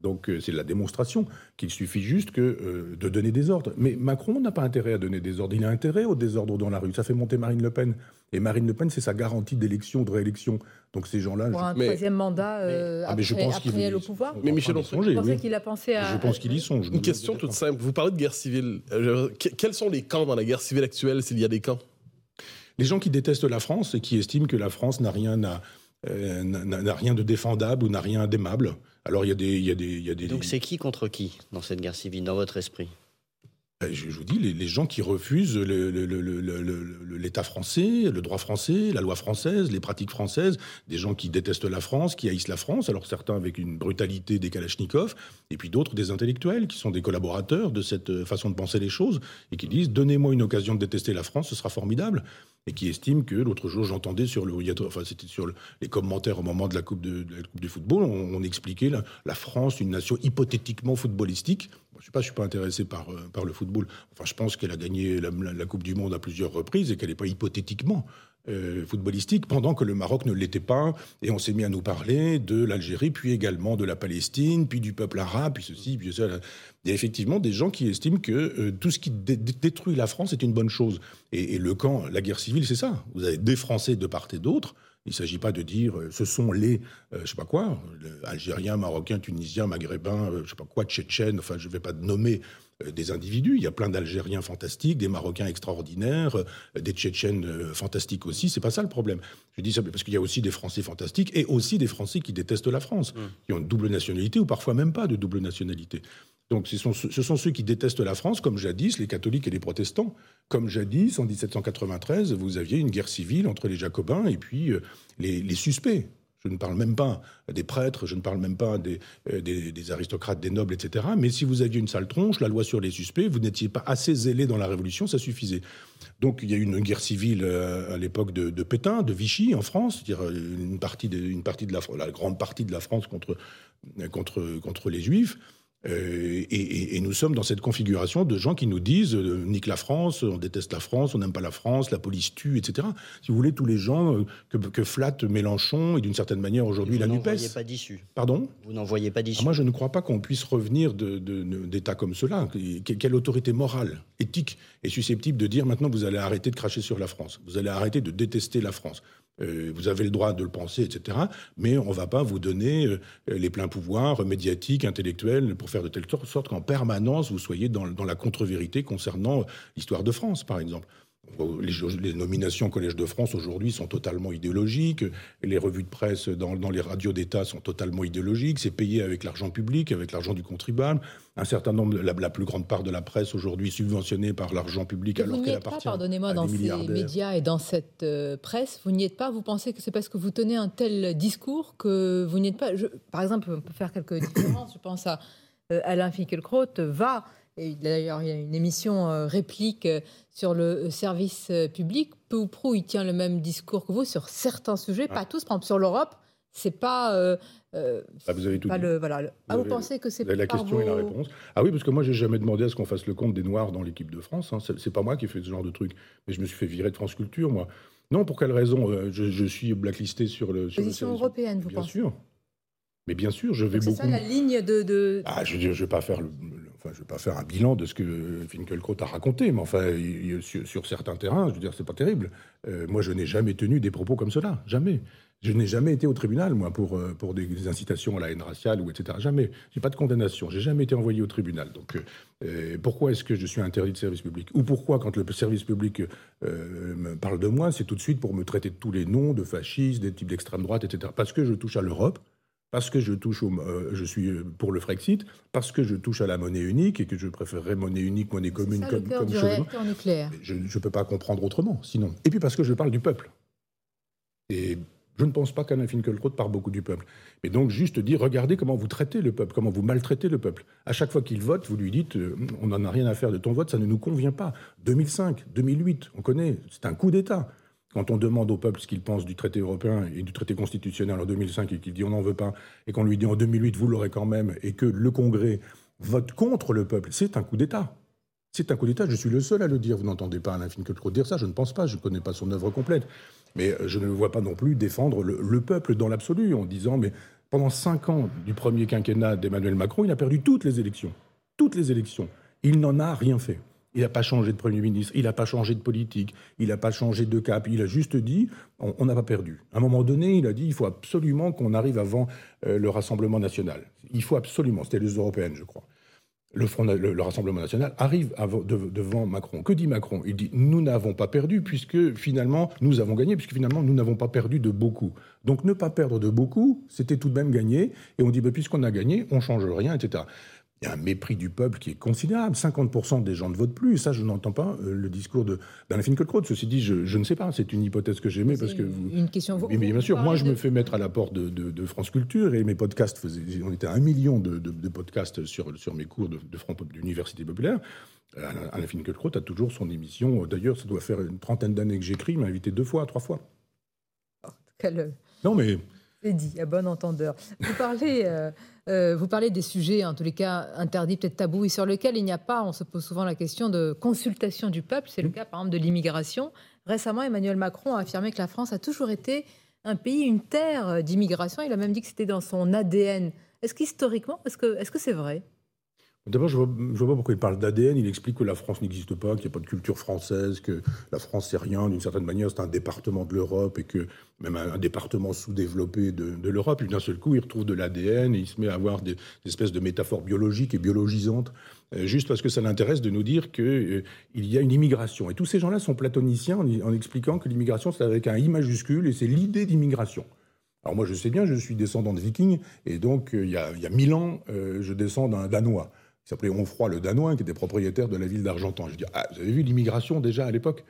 Donc euh, c'est la démonstration qu'il suffit juste que, euh, de donner des ordres. Mais Macron n'a pas intérêt à donner des ordres. Il a intérêt au désordre dans la rue. Ça fait monter Marine Le Pen. Et Marine Le Pen, c'est sa garantie d'élection, de réélection. Donc ces gens-là... Pour un troisième mandat euh, ah, après, je pense après au pouvoir Mais Michel Onfray, je qu'il a pensé à... Je pense qu'il y songe. Une question toute simple. Vous parlez de guerre civile. quels sont les camps dans la guerre civile actuelle, s'il y a des camps? Les gens qui détestent la France et qui estiment que la France n'a rien à euh, n'a rien de défendable ou n'a rien d'aimable. Alors il y a des, il y a des, y a des Donc c'est qui contre qui dans cette guerre civile, dans votre esprit? Ben, je, vous dis, les, gens qui refusent l'État français, le droit français, la loi française, les pratiques françaises, des gens qui détestent la France, qui haïssent la France, alors certains avec une brutalité des Kalachnikov, et puis d'autres des intellectuels qui sont des collaborateurs de cette façon de penser les choses, et qui disent, donnez-moi une occasion de détester la France, ce sera formidable et qui estime que l'autre jour j'entendais sur le, enfin c'était sur les commentaires au moment de la Coupe, de, la coupe du football, on, expliquait la, France une nation hypothétiquement footballistique. je sais pas, je suis pas intéressé par euh, par le football. Enfin, je pense qu'elle a gagné la, Coupe du Monde à plusieurs reprises et qu'elle n'est pas hypothétiquement euh, footballistique, pendant que le Maroc ne l'était pas. Et on s'est mis à nous parler de l'Algérie, puis également de la Palestine, puis du peuple arabe, puis ceci, puis ça. Il y a effectivement des gens qui estiment que euh, tout ce qui détruit la France est une bonne chose. Et, le camp, la guerre civile, c'est ça. Vous avez des Français de part et d'autre. Il ne s'agit pas de dire euh, ce sont les, je sais pas quoi, Algériens, Marocains, Tunisiens, Maghrébins, je sais pas quoi, Tchétchènes, enfin je ne vais pas nommer euh, des individus. Il y a plein d'Algériens fantastiques, des Marocains extraordinaires, euh, des Tchétchènes euh, fantastiques aussi. C'est pas ça le problème. Je dis ça parce qu'il y a aussi des Français fantastiques et aussi des Français qui détestent la France, mmh. qui ont une double nationalité ou parfois même pas de double nationalité. Donc ce sont, ce sont, ceux qui détestent la France, comme jadis les catholiques et les protestants. Comme jadis, en 1793, vous aviez une guerre civile entre les jacobins et puis les suspects. Je ne parle même pas des prêtres, je ne parle même pas euh, des, aristocrates, des nobles, etc. Mais si vous aviez une sale tronche, la loi sur les suspects, vous n'étiez pas assez zélé dans la Révolution, ça suffisait. Donc il y a eu une guerre civile euh, à l'époque de, Pétain, de Vichy en France, c'est-à-dire euh, une partie de, une partie de la, la grande partie de la France contre, contre, contre les Juifs. Euh, et, nous sommes dans cette configuration de gens qui nous disent euh, nique la France, on déteste la France, on n'aime pas la France, la police tue, etc. Si vous voulez, tous les gens euh, que, que flatte Mélenchon et d'une certaine manière aujourd'hui la NUPES. Vous n'en voyez pas d'issue. Pardon? Vous n'en voyez pas d'issue. Ah, moi, je ne crois pas qu'on puisse revenir d'États comme cela. Quelle autorité morale, éthique est susceptible de dire maintenant vous allez arrêter de cracher sur la France, vous allez arrêter de détester la France vous avez le droit de le penser, etc. Mais on ne va pas vous donner euh, les pleins pouvoirs médiatiques, intellectuels, pour faire de telle sorte qu'en permanence, vous soyez dans, dans la contre-vérité concernant l'histoire de France, par exemple. Les, nominations au Collège de France aujourd'hui sont totalement idéologiques. Les revues de presse dans, les radios d'État sont totalement idéologiques. C'est payé avec l'argent public, avec l'argent du contribuable. Un certain nombre, la, plus grande part de la presse aujourd'hui subventionnée par l'argent public alors qu'elle appartient pas, pardonnez-moi, dans ces médias et dans cette euh, presse, vous n'y êtes pas. Vous pensez que c'est parce que vous tenez un tel discours que vous n'y êtes pas? par exemple, on peut faire quelques (coughs) différences. Je pense à euh, Alain Finkielkraut va d'ailleurs, il y a une émission euh, réplique euh, sur le euh, service public. Peu ou prou, il tient le même discours que vous sur certains sujets, pas tous. Par exemple, sur l'Europe, c'est pas. Euh, euh ah, vous avez tout pas dit. Le, voilà, ah, vous, pensez que c'est La question et la réponse. Ah oui, parce que moi, j'ai jamais demandé à ce qu'on fasse le compte des Noirs dans l'équipe de France. Hein. C'est pas moi qui ai fait ce genre de truc. Mais je me suis fait virer de France Culture, moi. Non, pour quelle raison je, suis blacklisté sur le. Sur Position européenne, vous Bien pensez Bien sûr. Mais bien sûr, je vais beaucoup. C'est ça la ligne de. Ah, je ne vais pas faire le, Je vais pas faire un bilan de ce que Finkielkraut a raconté, mais enfin, sur, certains terrains, je veux dire, c'est pas terrible. Euh, moi, je n'ai jamais tenu des propos comme cela, jamais. Je n'ai jamais été au tribunal, moi, pour, euh, pour des incitations à la haine raciale ou etc. Jamais. J'ai pas de condamnation. J'ai jamais été envoyé au tribunal. Donc, euh, pourquoi est-ce que je suis interdit de service public? Ou pourquoi, quand le service public me parle de moi, c'est tout de suite pour me traiter de tous les noms, de fascistes, des types d'extrême droite, etc. Parce que je touche à l'Europe, parce que je touche au, je suis pour le Frexit, parce que je touche à la monnaie unique et que je préférerais monnaie unique, monnaie commune comme, comme nucléaire. Je ne peux pas comprendre autrement, sinon. Et puis parce que je parle du peuple. Et je ne pense pas qu'Alain Finkielkraut parle beaucoup du peuple. Mais donc, juste dire, regardez comment vous traitez le peuple, comment vous maltraitez le peuple. À chaque fois qu'il vote, vous lui dites, euh, on n'en a rien à faire de ton vote, ça ne nous convient pas. 2005, 2008, on connaît, c'est un coup d'État. Quand on demande au peuple ce qu'il pense du traité européen et du traité constitutionnel en 2005 et qu'il dit on n'en veut pas, et qu'on lui dit en 2008 vous l'aurez quand même, et que le Congrès vote contre le peuple, c'est un coup d'État. C'est un coup d'État, je suis le seul à le dire. Vous n'entendez pas Alain Finkielkraut dire ça, je ne pense pas, je ne connais pas son œuvre complète. Mais euh, je ne le vois pas non plus défendre le, peuple dans l'absolu en disant mais pendant cinq ans du premier quinquennat d'Emmanuel Macron, il a perdu toutes les élections. Toutes les élections. Il n'en a rien fait. Il n'a pas changé de Premier ministre, il n'a pas changé de politique, il n'a pas changé de cap, il a juste dit on n'a pas perdu. À un moment donné, il a dit il faut absolument qu'on arrive avant euh, le Rassemblement national. Il faut absolument, c'était les européennes, je crois le, Rassemblement national arrive devant Macron. Que dit Macron? Il dit nous n'avons pas perdu puisque finalement nous avons gagné, puisque finalement nous n'avons pas perdu de beaucoup. Donc ne pas perdre de beaucoup, c'était tout de même gagner. Et on dit bah, puisqu'on a gagné, on change rien, etc il y a un mépris du peuple qui est considérable. 50% des gens ne votent plus. ça, je n'entends pas euh, le discours d'Alain Finkielkraut. Ceci dit, je, ne sais pas. C'est une hypothèse que j'aimais parce que vous... Une question. Vous, mais, bien sûr, moi, je me fais mettre à la porte de, France Culture et mes podcasts faisaient. On était à un million de, podcasts sur, sur mes cours de, d'université populaire. Alain Finkielkraut a toujours son émission. D'ailleurs, ça doit faire une trentaine d'années que j'écris. Il m'a invité deux fois, trois fois. Quel... Non, mais c'est dit, à bon entendeur. Vous parlez, euh, euh, vous parlez des sujets, en tous les cas, interdits, peut-être tabous, et sur lesquels il n'y a pas, on se pose souvent la question de consultation du peuple. C'est le cas, par exemple, de l'immigration. Récemment, Emmanuel Macron a affirmé que la France a toujours été un pays, une terre d'immigration. Il a même dit que c'était dans son ADN. Est-ce qu'historiquement, est-ce que c'est -ce c'est vrai? D'abord, je ne vois, pas pourquoi il parle d'ADN. Il explique que la France n'existe pas, qu'il n'y a pas de culture française, que la France, c'est rien. D'une certaine manière, c'est un département de l'Europe et que même un, département sous-développé de, l'Europe. Et d'un seul coup, il retrouve de l'ADN et il se met à avoir des, espèces de métaphores biologiques et biologisantes, euh, juste parce que ça l'intéresse de nous dire qu'il euh, y a une immigration. Et tous ces gens-là sont platoniciens en, expliquant que l'immigration, c'est avec un I majuscule et c'est l'idée d'immigration. Alors moi, je sais bien, je suis descendant de vikings, et donc euh, il, y a, il y a mille ans, je descends d'un Danois qui s'appelait Onfroy le Danois, qui était propriétaire de la ville d'Argentan. Je dis, ah, vous avez vu l'immigration déjà à l'époque?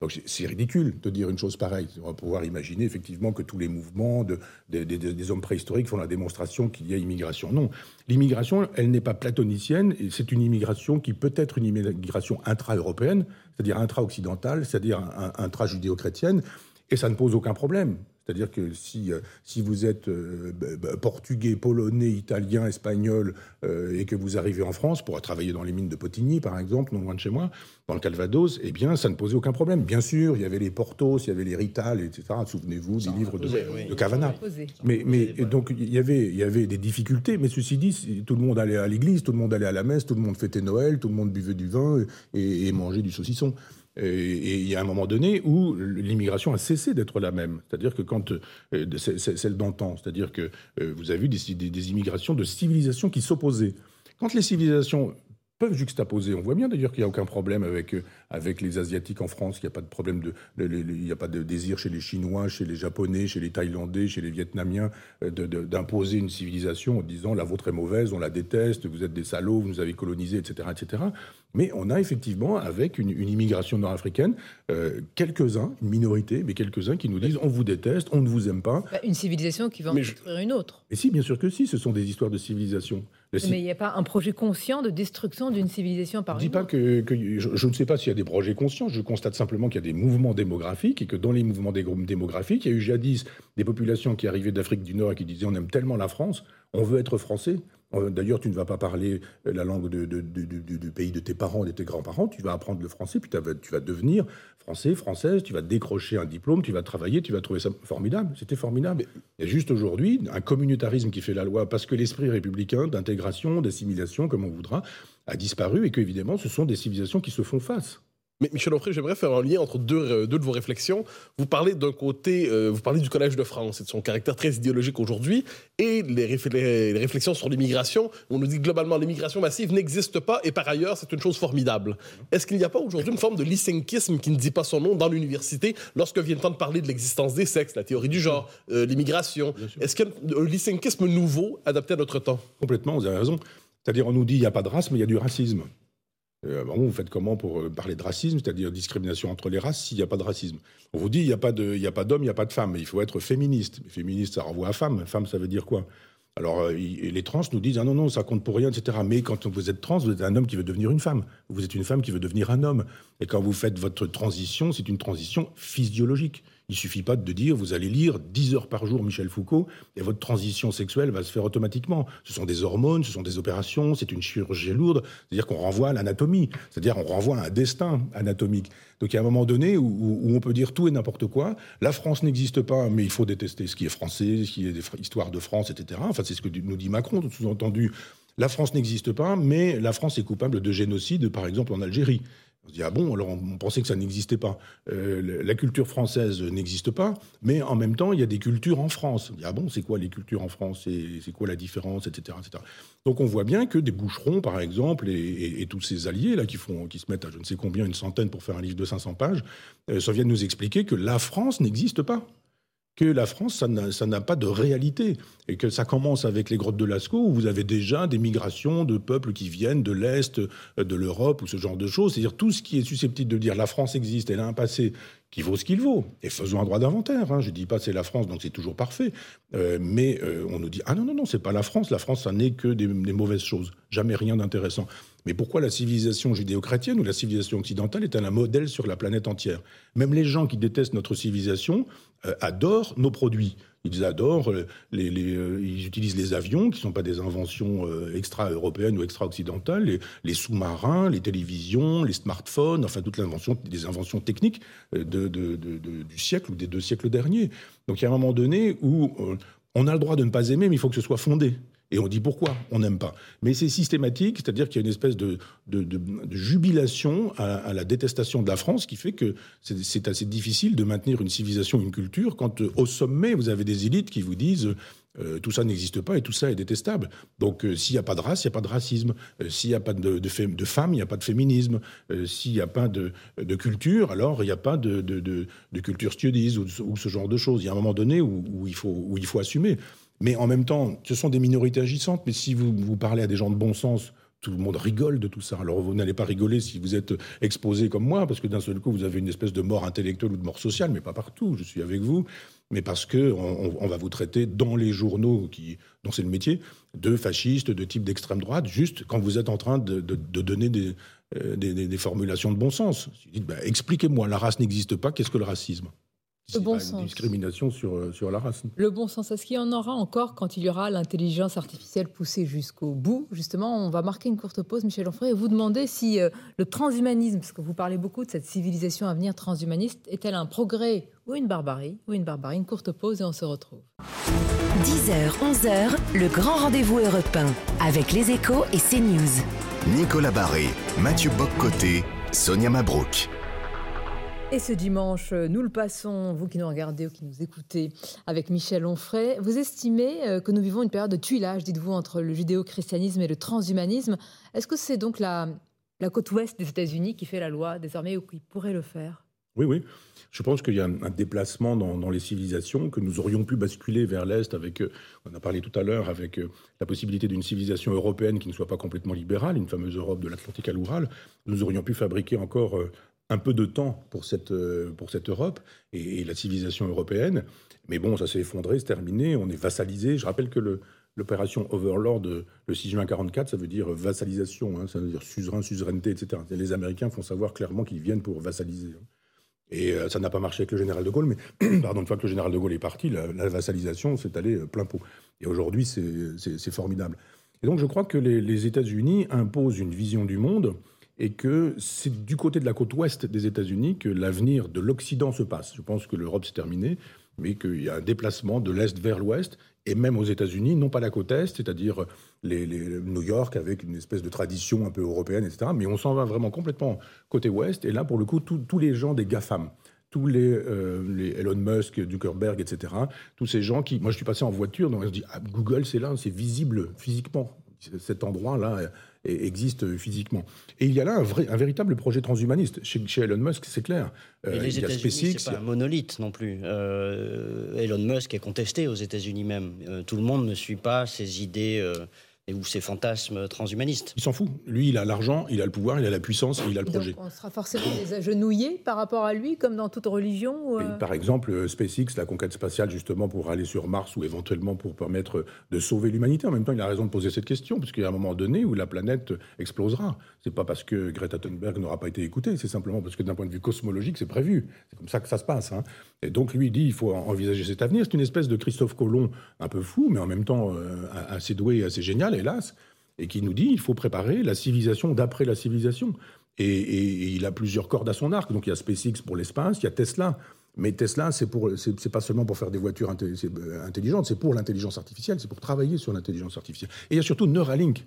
Donc c'est ridicule de dire une chose pareille. On va pouvoir imaginer effectivement que tous les mouvements de, des hommes préhistoriques font la démonstration qu'il y a immigration. Non, l'immigration, elle n'est pas platonicienne, c'est une immigration qui peut être une immigration intra-européenne, c'est-à-dire intra-occidentale, c'est-à-dire intra-judéo-chrétienne, et ça ne pose aucun problème. C'est-à-dire que si, euh, si vous êtes euh, portugais, polonais, italien, espagnol, euh, et que vous arrivez en France pour travailler dans les mines de Potigny, par exemple, non loin de chez moi, dans le Calvados, eh bien, ça ne posait aucun problème. Bien sûr, il y avait les Portos, il y avait les Rital, etc. Souvenez-vous des livres de, de, Cavana. Mais, mais donc, il y, avait, il y avait des difficultés, mais ceci dit, tout le monde allait à l'église, tout le monde allait à la messe, tout le monde fêtait Noël, tout le monde buvait du vin et, et mangeait du saucisson. Et il y a un moment donné où l'immigration a cessé d'être la même. C'est-à-dire que quand euh, celle d'antan, c'est-à-dire que euh, vous avez vu des, des, immigrations de civilisations qui s'opposaient. Quand les civilisations peuvent juxtaposer. On voit bien d'ailleurs qu'il n'y a aucun problème avec, euh, avec les Asiatiques en France, qu'il n'y a pas de problème de, il n'y a pas de désir chez les Chinois, chez les Japonais, chez les Thaïlandais, chez les Vietnamiens d'imposer une civilisation en disant la vôtre est mauvaise, on la déteste, vous êtes des salauds, vous nous avez colonisés, etc., etc. Mais on a effectivement, avec une, immigration nord-africaine, euh, quelques-uns, une minorité, mais quelques-uns qui nous disent on vous déteste, on ne vous aime pas. Une civilisation qui va en détruire une autre. Et si, bien sûr que si, ce sont des histoires de civilisation. Mais il n'y a pas un projet conscient de destruction d'une civilisation par Je dis pas que, je, ne sais pas s'il y a des projets conscients. Je constate simplement qu'il y a des mouvements démographiques et que dans les mouvements démographiques, il y a eu jadis des populations qui arrivaient d'Afrique du Nord et qui disaient on aime tellement la France, on veut être français. Euh, d'ailleurs, tu ne vas pas parler euh, la langue du pays de tes parents de tes grands-parents, tu vas apprendre le français, puis tu vas devenir français, française, tu vas décrocher un diplôme, tu vas travailler, tu vas trouver ça formidable. C'était formidable. Il y a juste aujourd'hui un communautarisme qui fait la loi parce que l'esprit républicain d'intégration, d'assimilation, comme on voudra, a disparu et qu'évidemment, ce sont des civilisations qui se font face. Mais Michel Onfray, j'aimerais faire un lien entre deux, euh, deux de vos réflexions. Vous parlez d'un côté, euh, vous parlez du Collège de France et de son caractère très idéologique aujourd'hui, et les, les, réflexions sur l'immigration. On nous dit que globalement l'immigration massive n'existe pas, et par ailleurs, c'est une chose formidable. Est-ce qu'il n'y a pas aujourd'hui une forme de lysenkisme qui ne dit pas son nom dans l'université lorsque vient le temps de parler de l'existence des sexes, la théorie du genre, euh, l'immigration? Est-ce qu'il y a un lysenkisme nouveau adapté à notre temps? Complètement, vous avez raison. C'est-à-dire, on nous dit il n'y a pas de race, mais il y a du racisme. Euh, vous faites comment pour euh, parler de racisme, c'est-à-dire discrimination entre les races, s'il n'y a pas de racisme? On vous dit, il n'y a pas d'homme, il n'y a pas de femme, il faut être féministe. Féministe, ça renvoie à femme. Femme, ça veut dire quoi? Alors, euh, les trans nous disent, ah non, non, ça compte pour rien, etc. Mais quand vous êtes trans, vous êtes un homme qui veut devenir une femme. Vous êtes une femme qui veut devenir un homme. Et quand vous faites votre transition, c'est une transition physiologique. Il suffit pas de dire vous allez lire 10 heures par jour Michel Foucault et votre transition sexuelle va se faire automatiquement. Ce sont des hormones, ce sont des opérations, c'est une chirurgie lourde. C'est-à-dire qu'on renvoie à l'anatomie, c'est-à-dire on renvoie à un destin anatomique. Donc il y a un moment donné où, on peut dire tout et n'importe quoi. La France n'existe pas, mais il faut détester ce qui est français, ce qui est des histoires de France, etc. Enfin c'est ce que nous dit Macron, sous-entendu. La France n'existe pas, mais la France est coupable de génocide, par exemple en Algérie. On se dit, ah bon, alors on, pensait que ça n'existait pas. Euh, la culture française n'existe pas, mais en même temps, il y a des cultures en France. On dit, ah bon, c'est quoi les cultures en France? C'est quoi la différence, etc., etc. Donc on voit bien que des boucherons, par exemple, et, tous ces alliés là qui, font, qui se mettent à je ne sais combien, une centaine pour faire un livre de 500 pages, euh, ça vient nous expliquer que la France n'existe pas que la France, ça n'a pas de réalité. Et que ça commence avec les grottes de Lascaux, où vous avez déjà des migrations de peuples qui viennent de l'Est, de l'Europe, ou ce genre de choses. C'est-à-dire tout ce qui est susceptible de dire la France existe, elle a un passé qui vaut ce qu'il vaut. Et faisons un droit d'inventaire. Hein. Je ne dis pas c'est la France, donc c'est toujours parfait. Euh, mais euh, on nous dit ah non, non, non, c'est pas la France. La France, ça n'est que des, mauvaises choses. Jamais rien d'intéressant. Mais pourquoi la civilisation judéo-chrétienne ou la civilisation occidentale est-elle un modèle sur la planète entière? Même les gens qui détestent notre civilisation euh, adorent nos produits. Ils adorent, euh, les, euh, ils utilisent les avions, qui ne sont pas des inventions extra-européennes ou extra-occidentales, les, sous-marins, les télévisions, les smartphones, enfin toute l'invention, des inventions techniques du siècle ou des deux siècles derniers. Donc il y a un moment donné où on a le droit de ne pas aimer, mais il faut que ce soit fondé. Et on dit pourquoi on n'aime pas. Mais c'est systématique, c'est-à-dire qu'il y a une espèce de, jubilation à, la détestation de la France qui fait que c'est assez difficile de maintenir une civilisation, une culture, quand euh, au sommet, vous avez des élites qui vous disent euh, tout ça n'existe pas et tout ça est détestable. Donc euh, s'il n'y a pas de race, il n'y a pas de racisme. s'il n'y a pas de, de, femmes, il n'y a pas de féminisme. s'il n'y a pas de, culture, alors il n'y a pas de, culture studies ou, ce genre de choses. Il y a un moment donné où, il, faut, où il faut assumer. Mais en même temps, ce sont des minorités agissantes. Mais si vous, vous parlez à des gens de bon sens, tout le monde rigole de tout ça. Alors vous n'allez pas rigoler si vous êtes exposé comme moi, parce que d'un seul coup, vous avez une espèce de mort intellectuelle ou de mort sociale, mais pas partout, je suis avec vous, mais parce que on, va vous traiter dans les journaux qui, dont c'est le métier, de fascistes, de type d'extrême droite, juste quand vous êtes en train de, donner euh, des, formulations de bon sens. Dites, bah, expliquez-moi, la race n'existe pas, qu'est-ce que le racisme? Le bon sens. discrimination sur, euh, sur la race. Le bon sens, est-ce qu'il y en aura encore quand il y aura l'intelligence artificielle poussée jusqu'au bout? Justement, on va marquer une courte pause, Michel Onfray, et vous demander si euh, le transhumanisme, parce que vous parlez beaucoup de cette civilisation à venir transhumaniste, est-elle un progrès ou une barbarie Ou une barbarie? Une courte pause et on se retrouve. 10h, 11h, le grand rendez-vous européen avec les échos et CNews. Nicolas Barré, Mathieu Boccoté, Sonia Mabrouk. Et ce dimanche, nous le passons, vous qui nous regardez ou qui nous écoutez, avec Michel Onfray. Vous estimez euh, que nous vivons une période de tuilage, dites-vous, entre le judéo-christianisme et le transhumanisme. Est-ce que c'est donc la, côte ouest des États-Unis qui fait la loi désormais ou qui pourrait le faire? Oui, oui. Je pense qu'il y a un, déplacement dans, les civilisations, que nous aurions pu basculer vers l'Est avec, euh, on a parlé tout à l'heure, avec euh, la possibilité d'une civilisation européenne qui ne soit pas complètement libérale, une fameuse Europe de l'Atlantique à l'Oural. Nous aurions pu fabriquer encore un peu de temps pour cette, euh, Europe et, la civilisation européenne. Mais bon, ça s'est effondré, c'est terminé, on est vassalisé. Je rappelle que l'opération Overlord le 6 juin 44, ça veut dire vassalisation, hein, ça veut dire suzerain, suzeraineté, etc. les Américains font savoir clairement qu'ils viennent pour vassaliser. Hein. Et euh, ça n'a pas marché avec le général de Gaulle, mais (clears throat) pardon, une fois que le général de Gaulle est parti, la, vassalisation s'est allée plein pot. Et aujourd'hui, c'est formidable. Et donc je crois que les États-Unis imposent une vision du monde et que c'est du côté de la côte ouest des États-Unis que l'avenir de l'Occident se passe. Je pense que l'Europe s'est terminée, mais qu'il y a un déplacement de l'Est vers l'Ouest, et même aux États-Unis, non pas la côte Est, c'est-à-dire New York avec une espèce de tradition un peu européenne, etc., mais on s'en va vraiment complètement côté Ouest, et là, pour le coup, tous les gens des GAFAM, tous les, euh, Elon Musk, Zuckerberg, etc., tous ces gens qui... Moi, je suis passé en voiture, donc on se dit, ah, Google, c'est là, c'est visible physiquement. Cet endroit-là existe physiquement. Et il y a là un, vrai, un véritable projet transhumaniste. Chez, Elon Musk, c'est clair. Euh, les États-Unis, c'est pas un monolithe non plus. Euh, Elon Musk est contesté aux États-Unis même. Euh, tout le monde ne suit pas ses idées ou ses fantasmes transhumanistes. Il s'en fout. Lui, il a l'argent, il a le pouvoir, il a la puissance, il a le projet. on sera forcément des agenouillés par rapport à lui, comme dans toute religion euh Par exemple, euh, SpaceX, la conquête spatiale, justement, pour aller sur Mars ou éventuellement pour permettre de sauver l'humanité. En même temps, il a raison de poser cette question, puisqu'il y a un moment donné où la planète explosera. C'est pas parce que Greta Thunberg n'aura pas été écoutée, c'est simplement parce que d'un point de vue cosmologique, c'est prévu. C'est comme ça que ça se passe. Hein. Et donc, lui, dit il faut envisager cet avenir. C'est une espèce de Christophe Colomb un peu fou, mais en même temps euh, assez doué et assez génial hélas, et qui nous dit il faut préparer la civilisation d'après la civilisation. Et, il a plusieurs cordes à son arc. Donc il y a SpaceX pour l'espace, il y a Tesla. Mais Tesla, c'est pour, c'est pas seulement pour faire des voitures euh, intelligentes, c'est pour l'intelligence artificielle, c'est pour travailler sur l'intelligence artificielle. Et il y a surtout Neuralink,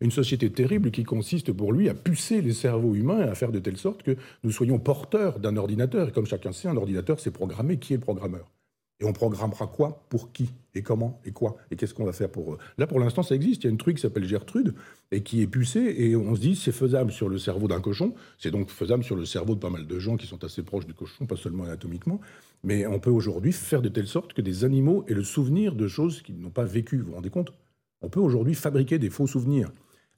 une société terrible qui consiste pour lui à pucer les cerveaux humains et à faire de telle sorte que nous soyons porteurs d'un ordinateur. Et comme chacun sait, un ordinateur, c'est programmé. Qui est le programmeur et on programmera quoi? Pour qui? Et comment? Et quoi? Et qu'est-ce qu'on va faire pour eux? Là, pour l'instant, ça existe. Il y a une truc qui s'appelle Gertrude et qui est pucée. Et on se dit, c'est faisable sur le cerveau d'un cochon. C'est donc faisable sur le cerveau de pas mal de gens qui sont assez proches du cochon, pas seulement anatomiquement. Mais on peut aujourd'hui faire de telle sorte que des animaux aient le souvenir de choses qu'ils n'ont pas vécues. Vous vous rendez compte? On peut aujourd'hui fabriquer des faux souvenirs.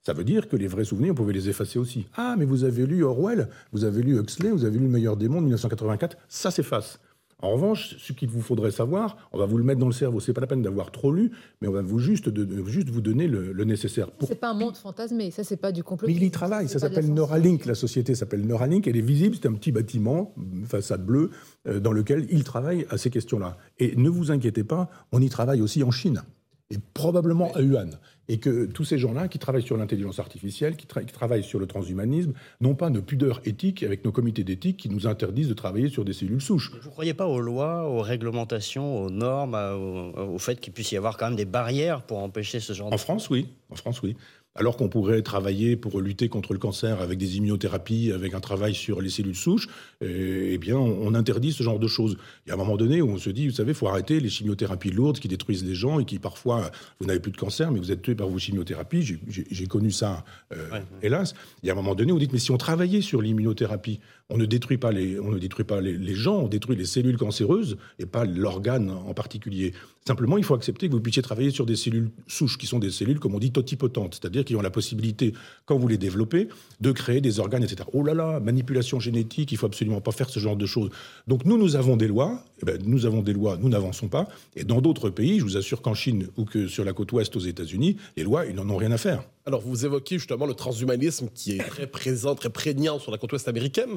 Ça veut dire que les vrais souvenirs, on pouvait les effacer aussi. Ah, mais vous avez lu Orwell, vous avez lu Huxley, vous avez lu Le meilleur des mondes, 1984, ça s'efface. En revanche, ce qu'il vous faudrait savoir, on va vous le mettre dans le cerveau. C'est pas la peine d'avoir trop lu, mais on va vous juste, de, juste vous donner le, nécessaire. Pour... C'est pas un monde fantasmé, ça c'est pas du complot. Mais il y travaille, ça s'appelle Neuralink, la société s'appelle Neuralink, elle est visible, c'est un petit bâtiment, façade bleue, euh, dans lequel il travaille à ces questions-là. Et ne vous inquiétez pas, on y travaille aussi en Chine et probablement à Yuan. Et que tous ces gens-là qui travaillent sur l'intelligence artificielle, qui, travaillent sur le transhumanisme, n'ont pas de pudeur éthique avec nos comités d'éthique qui nous interdisent de travailler sur des cellules souches. Vous ne croyez pas aux lois, aux réglementations, aux normes, au, fait qu'il puisse y avoir quand même des barrières pour empêcher ce genre de... En France, oui. En France, oui alors qu'on pourrait travailler pour lutter contre le cancer avec des immunothérapies, avec un travail sur les cellules souches, eh, eh bien, on, interdit ce genre de choses. Il y a un moment donné où on se dit, vous savez, il faut arrêter les chimiothérapies lourdes qui détruisent les gens et qui parfois, vous n'avez plus de cancer, mais vous êtes tué par vos chimiothérapies. J'ai connu ça, euh, hélas. Il y a un moment donné où vous dites, mais si on travaillait sur l'immunothérapie, on ne détruit pas les, on ne détruit pas les, gens, on détruit les cellules cancéreuses et pas l'organe en particulier. Simplement, il faut accepter que vous puissiez travailler sur des cellules souches qui sont des cellules, comme on dit, totipotentes, c'est-à-dire qui ont la possibilité, quand vous les développez, de créer des organes, etc. Oh là là, manipulation génétique, il faut absolument pas faire ce genre de choses. Donc nous, nous avons des lois, eh ben, nous avons des lois, nous n'avançons pas. Et dans d'autres pays, je vous assure qu'en Chine ou que sur la côte ouest aux États-Unis, les lois, ils n'en ont rien à faire. Alors vous évoquez justement le transhumanisme qui est très présent, très prégnant sur la côte ouest américaine.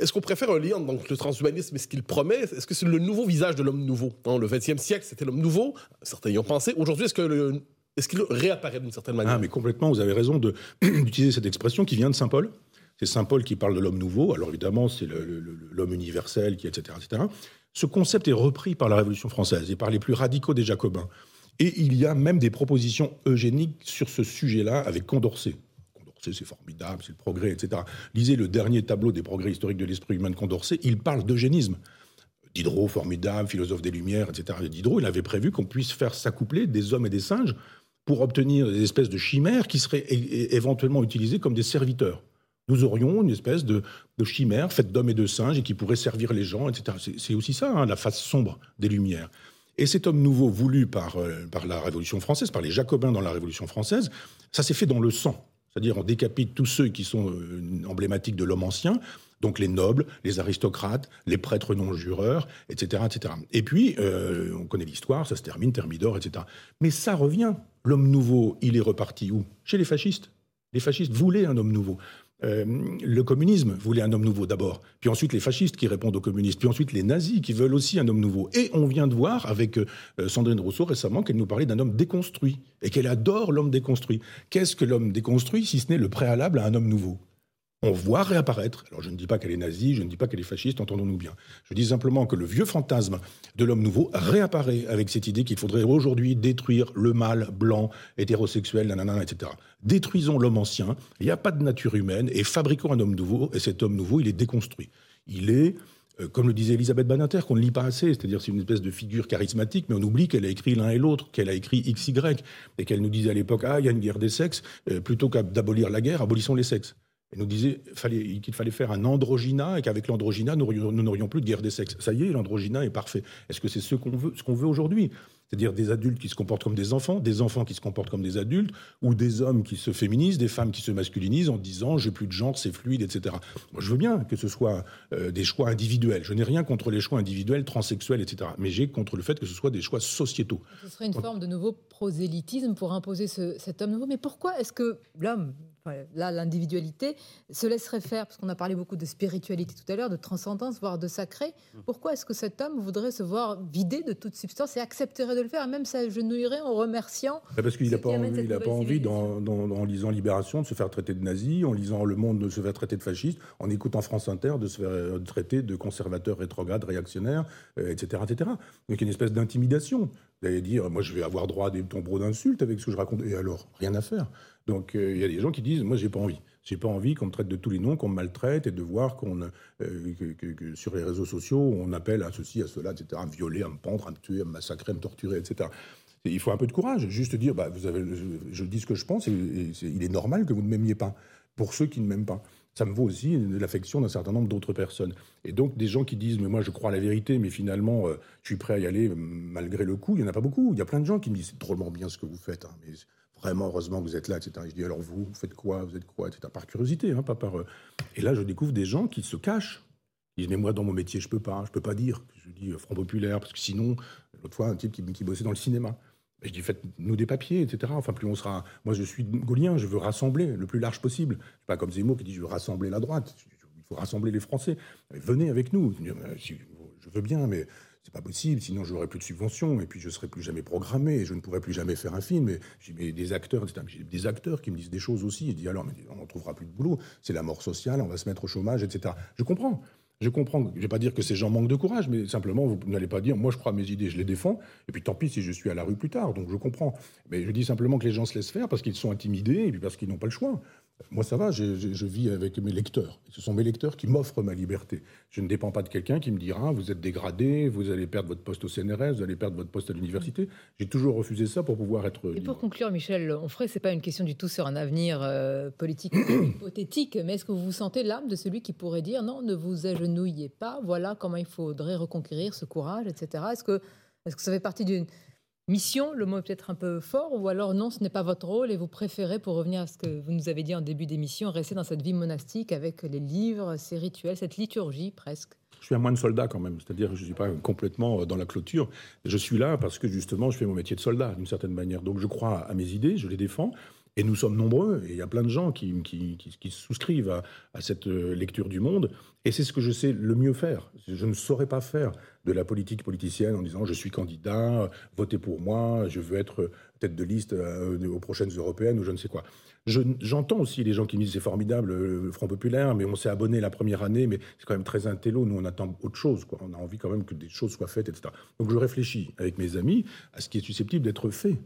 Est-ce qu'on préfère un lien entre le transhumanisme et ce qu'il promet? Est-ce que c'est le nouveau visage de l'homme nouveau? Dans le XXe siècle, c'était l'homme nouveau. Certains y ont pensé. Aujourd'hui, est-ce que est-ce qu'il réapparaît d'une certaine manière? Ah, mais complètement. Vous avez raison (clears throat) d'utiliser cette expression qui vient de Saint Paul. C'est Saint Paul qui parle de l'homme nouveau. Alors évidemment, c'est l'homme universel, qui, etc., etc. Ce concept est repris par la Révolution française et par les plus radicaux des Jacobins. Et il y a même des propositions eugéniques sur ce sujet-là avec Condorcet c'est formidable, c'est le progrès, etc. Lisez le dernier tableau des progrès historiques de l'esprit humain de Condorcet, il parle d'eugénisme. Diderot, formidable, philosophe des Lumières, etc. Diderot, il avait prévu qu'on puisse faire s'accoupler des hommes et des singes pour obtenir des espèces de chimères qui seraient éventuellement utilisées comme des serviteurs. Nous aurions une espèce de, chimère faite d'hommes et de singes et qui pourrait servir les gens, etc. C'est aussi ça, hein, la face sombre des Lumières. Et cet homme nouveau voulu par, euh, par la Révolution française, par les Jacobins dans la Révolution française, ça s'est fait dans le sang. C'est-à-dire on décapite tous ceux qui sont emblématiques de l'homme ancien, donc les nobles, les aristocrates, les prêtres non jureurs, etc. etc. Et puis, on connaît l'histoire, ça se termine, Thermidor, etc. Mais ça revient. L'homme nouveau, il est reparti où? Chez les fascistes. Les fascistes voulaient un homme nouveau. Euh, le communisme voulait un homme nouveau d'abord, puis ensuite les fascistes qui répondent aux communistes, puis ensuite les nazis qui veulent aussi un homme nouveau. Et on vient de voir avec euh, Sandrine Rousseau récemment qu'elle nous parlait d'un homme déconstruit et qu'elle adore l'homme déconstruit. Qu'est-ce que l'homme déconstruit si ce n'est le préalable à un homme nouveau? On voit réapparaître. Alors je ne dis pas qu'elle est nazie, je ne dis pas qu'elle est fasciste, entendons-nous bien. Je dis simplement que le vieux fantasme de l'homme nouveau réapparaît avec cette idée qu'il faudrait aujourd'hui détruire le mâle blanc, hétérosexuel, nanana, etc. Détruisons l'homme ancien, il n'y a pas de nature humaine, et fabriquons un homme nouveau, et cet homme nouveau, il est déconstruit. Il est euh, comme le disait Elisabeth Banninter, qu'on ne lit pas assez, c'est-à-dire c'est une espèce de figure charismatique, mais on oublie qu'elle a écrit l'un et l'autre, qu'elle a écrit XY, et qu'elle nous disait à l'époque, ah, il y a une guerre des sexes, euh, plutôt qu'à d'abolir la guerre, abolissons les sexes. Elle nous disait qu'il fallait faire un androgyna et qu'avec l'androgyna, nous n'aurions plus de guerre des sexes. Ça y est, l'androgyna est parfait. Est-ce que c'est ce qu'on veut, ce qu'on veut aujourd'hui? C'est-à-dire des adultes qui se comportent comme des enfants, des enfants qui se comportent comme des adultes, ou des hommes qui se féminisent, des femmes qui se masculinisent en disant j'ai plus de genre, c'est fluide, etc. Moi, je veux bien que ce soit euh, des choix individuels. Je n'ai rien contre les choix individuels, transsexuels, etc. Mais j'ai contre le fait que ce soit des choix sociétaux. Ce serait une forme de nouveau prosélytisme pour imposer cet homme nouveau. Mais pourquoi est-ce que l'homme là, l'individualité se laisserait faire, parce qu'on a parlé beaucoup de spiritualité tout à l'heure, de transcendance, voire de sacré. Mmh. Pourquoi est-ce que cet homme voudrait se voir vidé de toute substance et accepterait de le faire, et même s'agenouillerait en remerciant bah, Parce qu'il n'a pas envie, il a pas envie en lisant Libération, de se faire traiter de nazi, en lisant Le Monde, de se faire traiter de fasciste, en écoutant France Inter, de se faire euh, traiter de conservateur rétrograde, réactionnaire, etc., euh, etc. Donc une espèce d'intimidation. Allez dire, moi je vais avoir droit à des tombereaux d'insultes avec ce que je raconte. Et alors, rien à faire. Donc euh, il y a des gens qui disent, moi j'ai pas envie. J'ai pas envie qu'on me traite de tous les noms, qu'on me maltraite et de voir qu'on euh, que, sur les réseaux sociaux on appelle à ceci, à cela, etc. À me violer, à me pendre, à me tuer, à me massacrer, à me torturer, etc. il faut un peu de courage, juste dire, bah, vous avez, je, dis ce que je pense et, il est normal que vous ne m'aimiez pas. Pour ceux qui ne m'aiment pas ça me vaut aussi l'affection d'un certain nombre d'autres personnes. Et donc des gens qui disent mais moi je crois à la vérité, mais finalement euh, je suis prêt à y aller malgré le coup. Il y en a pas beaucoup. Il y a plein de gens qui me disent c'est drôlement bien ce que vous faites, hein, vraiment heureusement que vous êtes là, etc. je dis alors vous, vous faites quoi, vous êtes quoi, etc. Par curiosité, hein, pas par. Euh. Et là je découvre des gens qui se cachent. Ils disent mais moi dans mon métier je peux pas, je peux pas dire. Je dis euh, Front populaire parce que sinon l'autre fois un type qui, qui bossait dans le cinéma. Je dis, faites-nous des papiers, etc. Enfin, plus on sera. Moi, je suis gaulien, je veux rassembler le plus large possible. Je pas comme Zemmour qui dit, je veux rassembler la droite. Il faut rassembler les Français. venez avec nous. Je veux bien, mais c'est pas possible. Sinon, je n'aurai plus de subventions et puis je serai plus jamais programmé et je ne pourrai plus jamais faire un film. J'ai des acteurs, etc. J'ai des acteurs qui me disent des choses aussi. Je dis alors, mais on n'en trouvera plus de boulot. C'est la mort sociale, on va se mettre au chômage, etc. Je comprends. Je comprends, je ne vais pas dire que ces gens manquent de courage, mais simplement, vous n'allez pas dire, moi je crois à mes idées, je les défends, et puis tant pis si je suis à la rue plus tard, donc je comprends. Mais je dis simplement que les gens se laissent faire parce qu'ils sont intimidés, et puis parce qu'ils n'ont pas le choix. Moi, ça va, je, vis avec mes lecteurs. Ce sont mes lecteurs qui m'offrent ma liberté. Je ne dépends pas de quelqu'un qui me dira vous êtes dégradé, vous allez perdre votre poste au CNRS, vous allez perdre votre poste à l'université. J'ai toujours refusé ça pour pouvoir être. Et pour conclure, Michel Onfray, ce n'est pas une question du tout sur un avenir euh, politique (coughs) hypothétique, mais est-ce que vous vous sentez l'âme de celui qui pourrait dire non, ne vous agenouillez pas, voilà comment il faudrait reconquérir ce courage, etc. Est-ce que, est -ce que ça fait partie d'une mission, le mot est peut-être un peu fort, ou alors non, ce n'est pas votre rôle et vous préférez, pour revenir à ce que vous nous avez dit en début d'émission, rester dans cette vie monastique avec les livres, ces rituels, cette liturgie presque je suis un moine soldat quand même, c'est-à-dire je ne suis pas complètement dans la clôture. Je suis là parce que justement, je fais mon métier de soldat d'une certaine manière. Donc je crois à mes idées, je les défends, et nous sommes nombreux, et il y a plein de gens qui, qui, souscrivent à, cette euh, lecture du monde, et c'est ce que je sais le mieux faire. Je ne saurais pas faire de la politique politicienne en disant je suis candidat, votez pour moi, je veux être tête de liste euh, aux prochaines européennes ou je ne sais quoi. J'entends aussi les gens qui me disent c'est formidable le Front Populaire, mais on s'est abonné la première année, mais c'est quand même très intello, nous on attend autre chose, quoi. on a envie quand même que des choses soient faites, etc. Donc je réfléchis avec mes amis à ce qui est susceptible d'être fait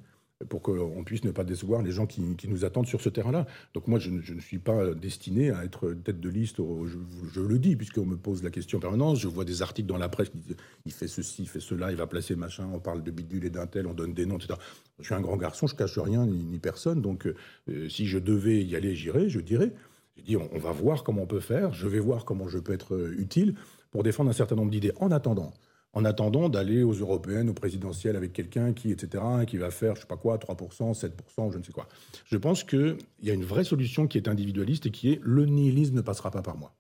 pour qu'on puisse ne pas décevoir les gens qui, nous attendent sur ce terrain-là. Donc moi, je, ne suis pas destiné à être tête de liste, je, le dis, puisqu'on me pose la question en permanence, je vois des articles dans la presse qui disent il fait ceci, il fait cela, il va placer machin, on parle de bidule et d'un tel, on donne des noms, etc. Je suis un grand garçon, je cache rien ni, personne, donc euh, si je devais y aller, j'irais, je dirais. Je dis, on, on, va voir comment on peut faire, je vais voir comment je peux être euh, utile pour défendre un certain nombre d'idées. En attendant, en attendant d'aller aux européennes, aux présidentielles avec quelqu'un qui, etc., qui va faire, je sais pas quoi, 3%, 7%, je ne sais quoi. Je pense qu'il y a une vraie solution qui est individualiste et qui est le nihilisme ne passera pas par moi.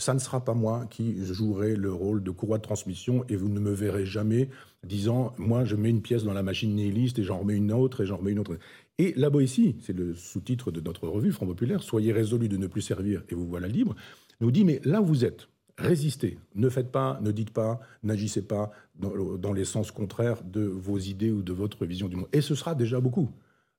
Ça ne sera pas moi qui jouerai le rôle de courroie de transmission et vous ne me verrez jamais disant moi je mets une pièce dans la machine nihiliste et j'en remets une autre et j'en remets une autre. Et la Boétie, c'est le sous-titre de notre revue Front Populaire, soyez résolus de ne plus servir et vous voilà libre, nous dit mais là vous êtes, résistez. Ne faites pas, ne dites pas, n'agissez pas dans, les sens contraires de vos idées ou de votre vision du monde. Et ce sera déjà beaucoup.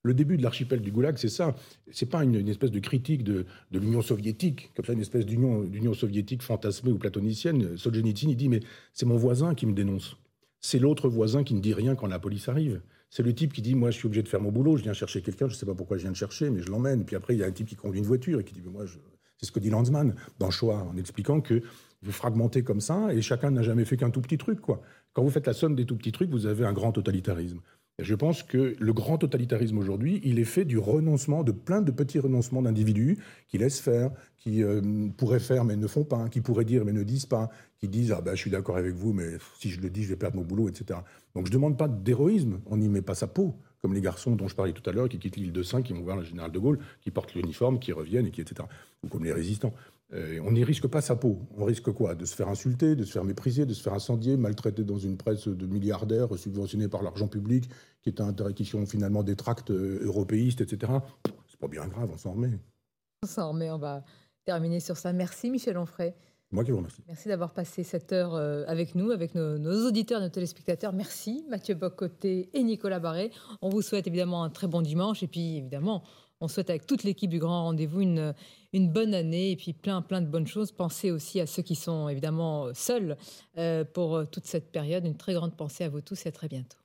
Le début de l'archipel du Goulag, c'est ça. C'est pas une, espèce de critique de, l'Union soviétique, comme ça, une espèce d'union soviétique fantasmée ou platonicienne. Solzhenitsyn, il dit Mais c'est mon voisin qui me dénonce. C'est l'autre voisin qui ne dit rien quand la police arrive. C'est le type qui dit Moi, je suis obligé de faire mon boulot, je viens chercher quelqu'un, je ne sais pas pourquoi je viens de chercher, mais je l'emmène. Puis après, il y a un type qui conduit une voiture et qui dit Mais moi, c'est ce que dit Lanzmann dans en expliquant que vous fragmentez comme ça et chacun n'a jamais fait qu'un tout petit truc. Quoi. Quand vous faites la somme des tout petits trucs, vous avez un grand totalitarisme. Et je pense que le grand totalitarisme aujourd'hui, il est fait du renoncement, de plein de petits renoncements d'individus qui laissent faire, qui euh, pourraient faire mais ne font pas, qui pourraient dire mais ne disent pas, qui disent ah ben je suis d'accord avec vous mais si je le dis je vais perdre mon boulot, etc. Donc je ne demande pas d'héroïsme, on n'y met pas sa peau, comme les garçons dont je parlais tout à l'heure qui quittent l'île de Saint, qui vont voir le général de Gaulle, qui portent l'uniforme, qui reviennent et qui etc. Ou comme les résistants. Euh, on n'y risque pas sa peau. On risque quoi? De se faire insulter, de se faire mépriser, de se faire incendier, maltraiter dans une presse de milliardaires subventionnés par l'argent public, qui, est un, qui sont finalement des tracts euh, européistes, etc. C'est pas bien grave, on s'en remet. On s'en remet, on va terminer sur ça. Merci Michel Onfray. Moi qui vous remercie. Merci d'avoir passé cette heure euh, avec nous, avec nos, nos, auditeurs, nos téléspectateurs. Merci Mathieu Boccoté et Nicolas Barré. On vous souhaite évidemment un très bon dimanche et puis évidemment, on souhaite avec toute l'équipe du Grand Rendez-vous une, bonne année et puis plein, plein de bonnes choses. Pensez aussi à ceux qui sont évidemment seuls euh, pour euh, toute cette période. Une très grande pensée à vous tous et à très bientôt.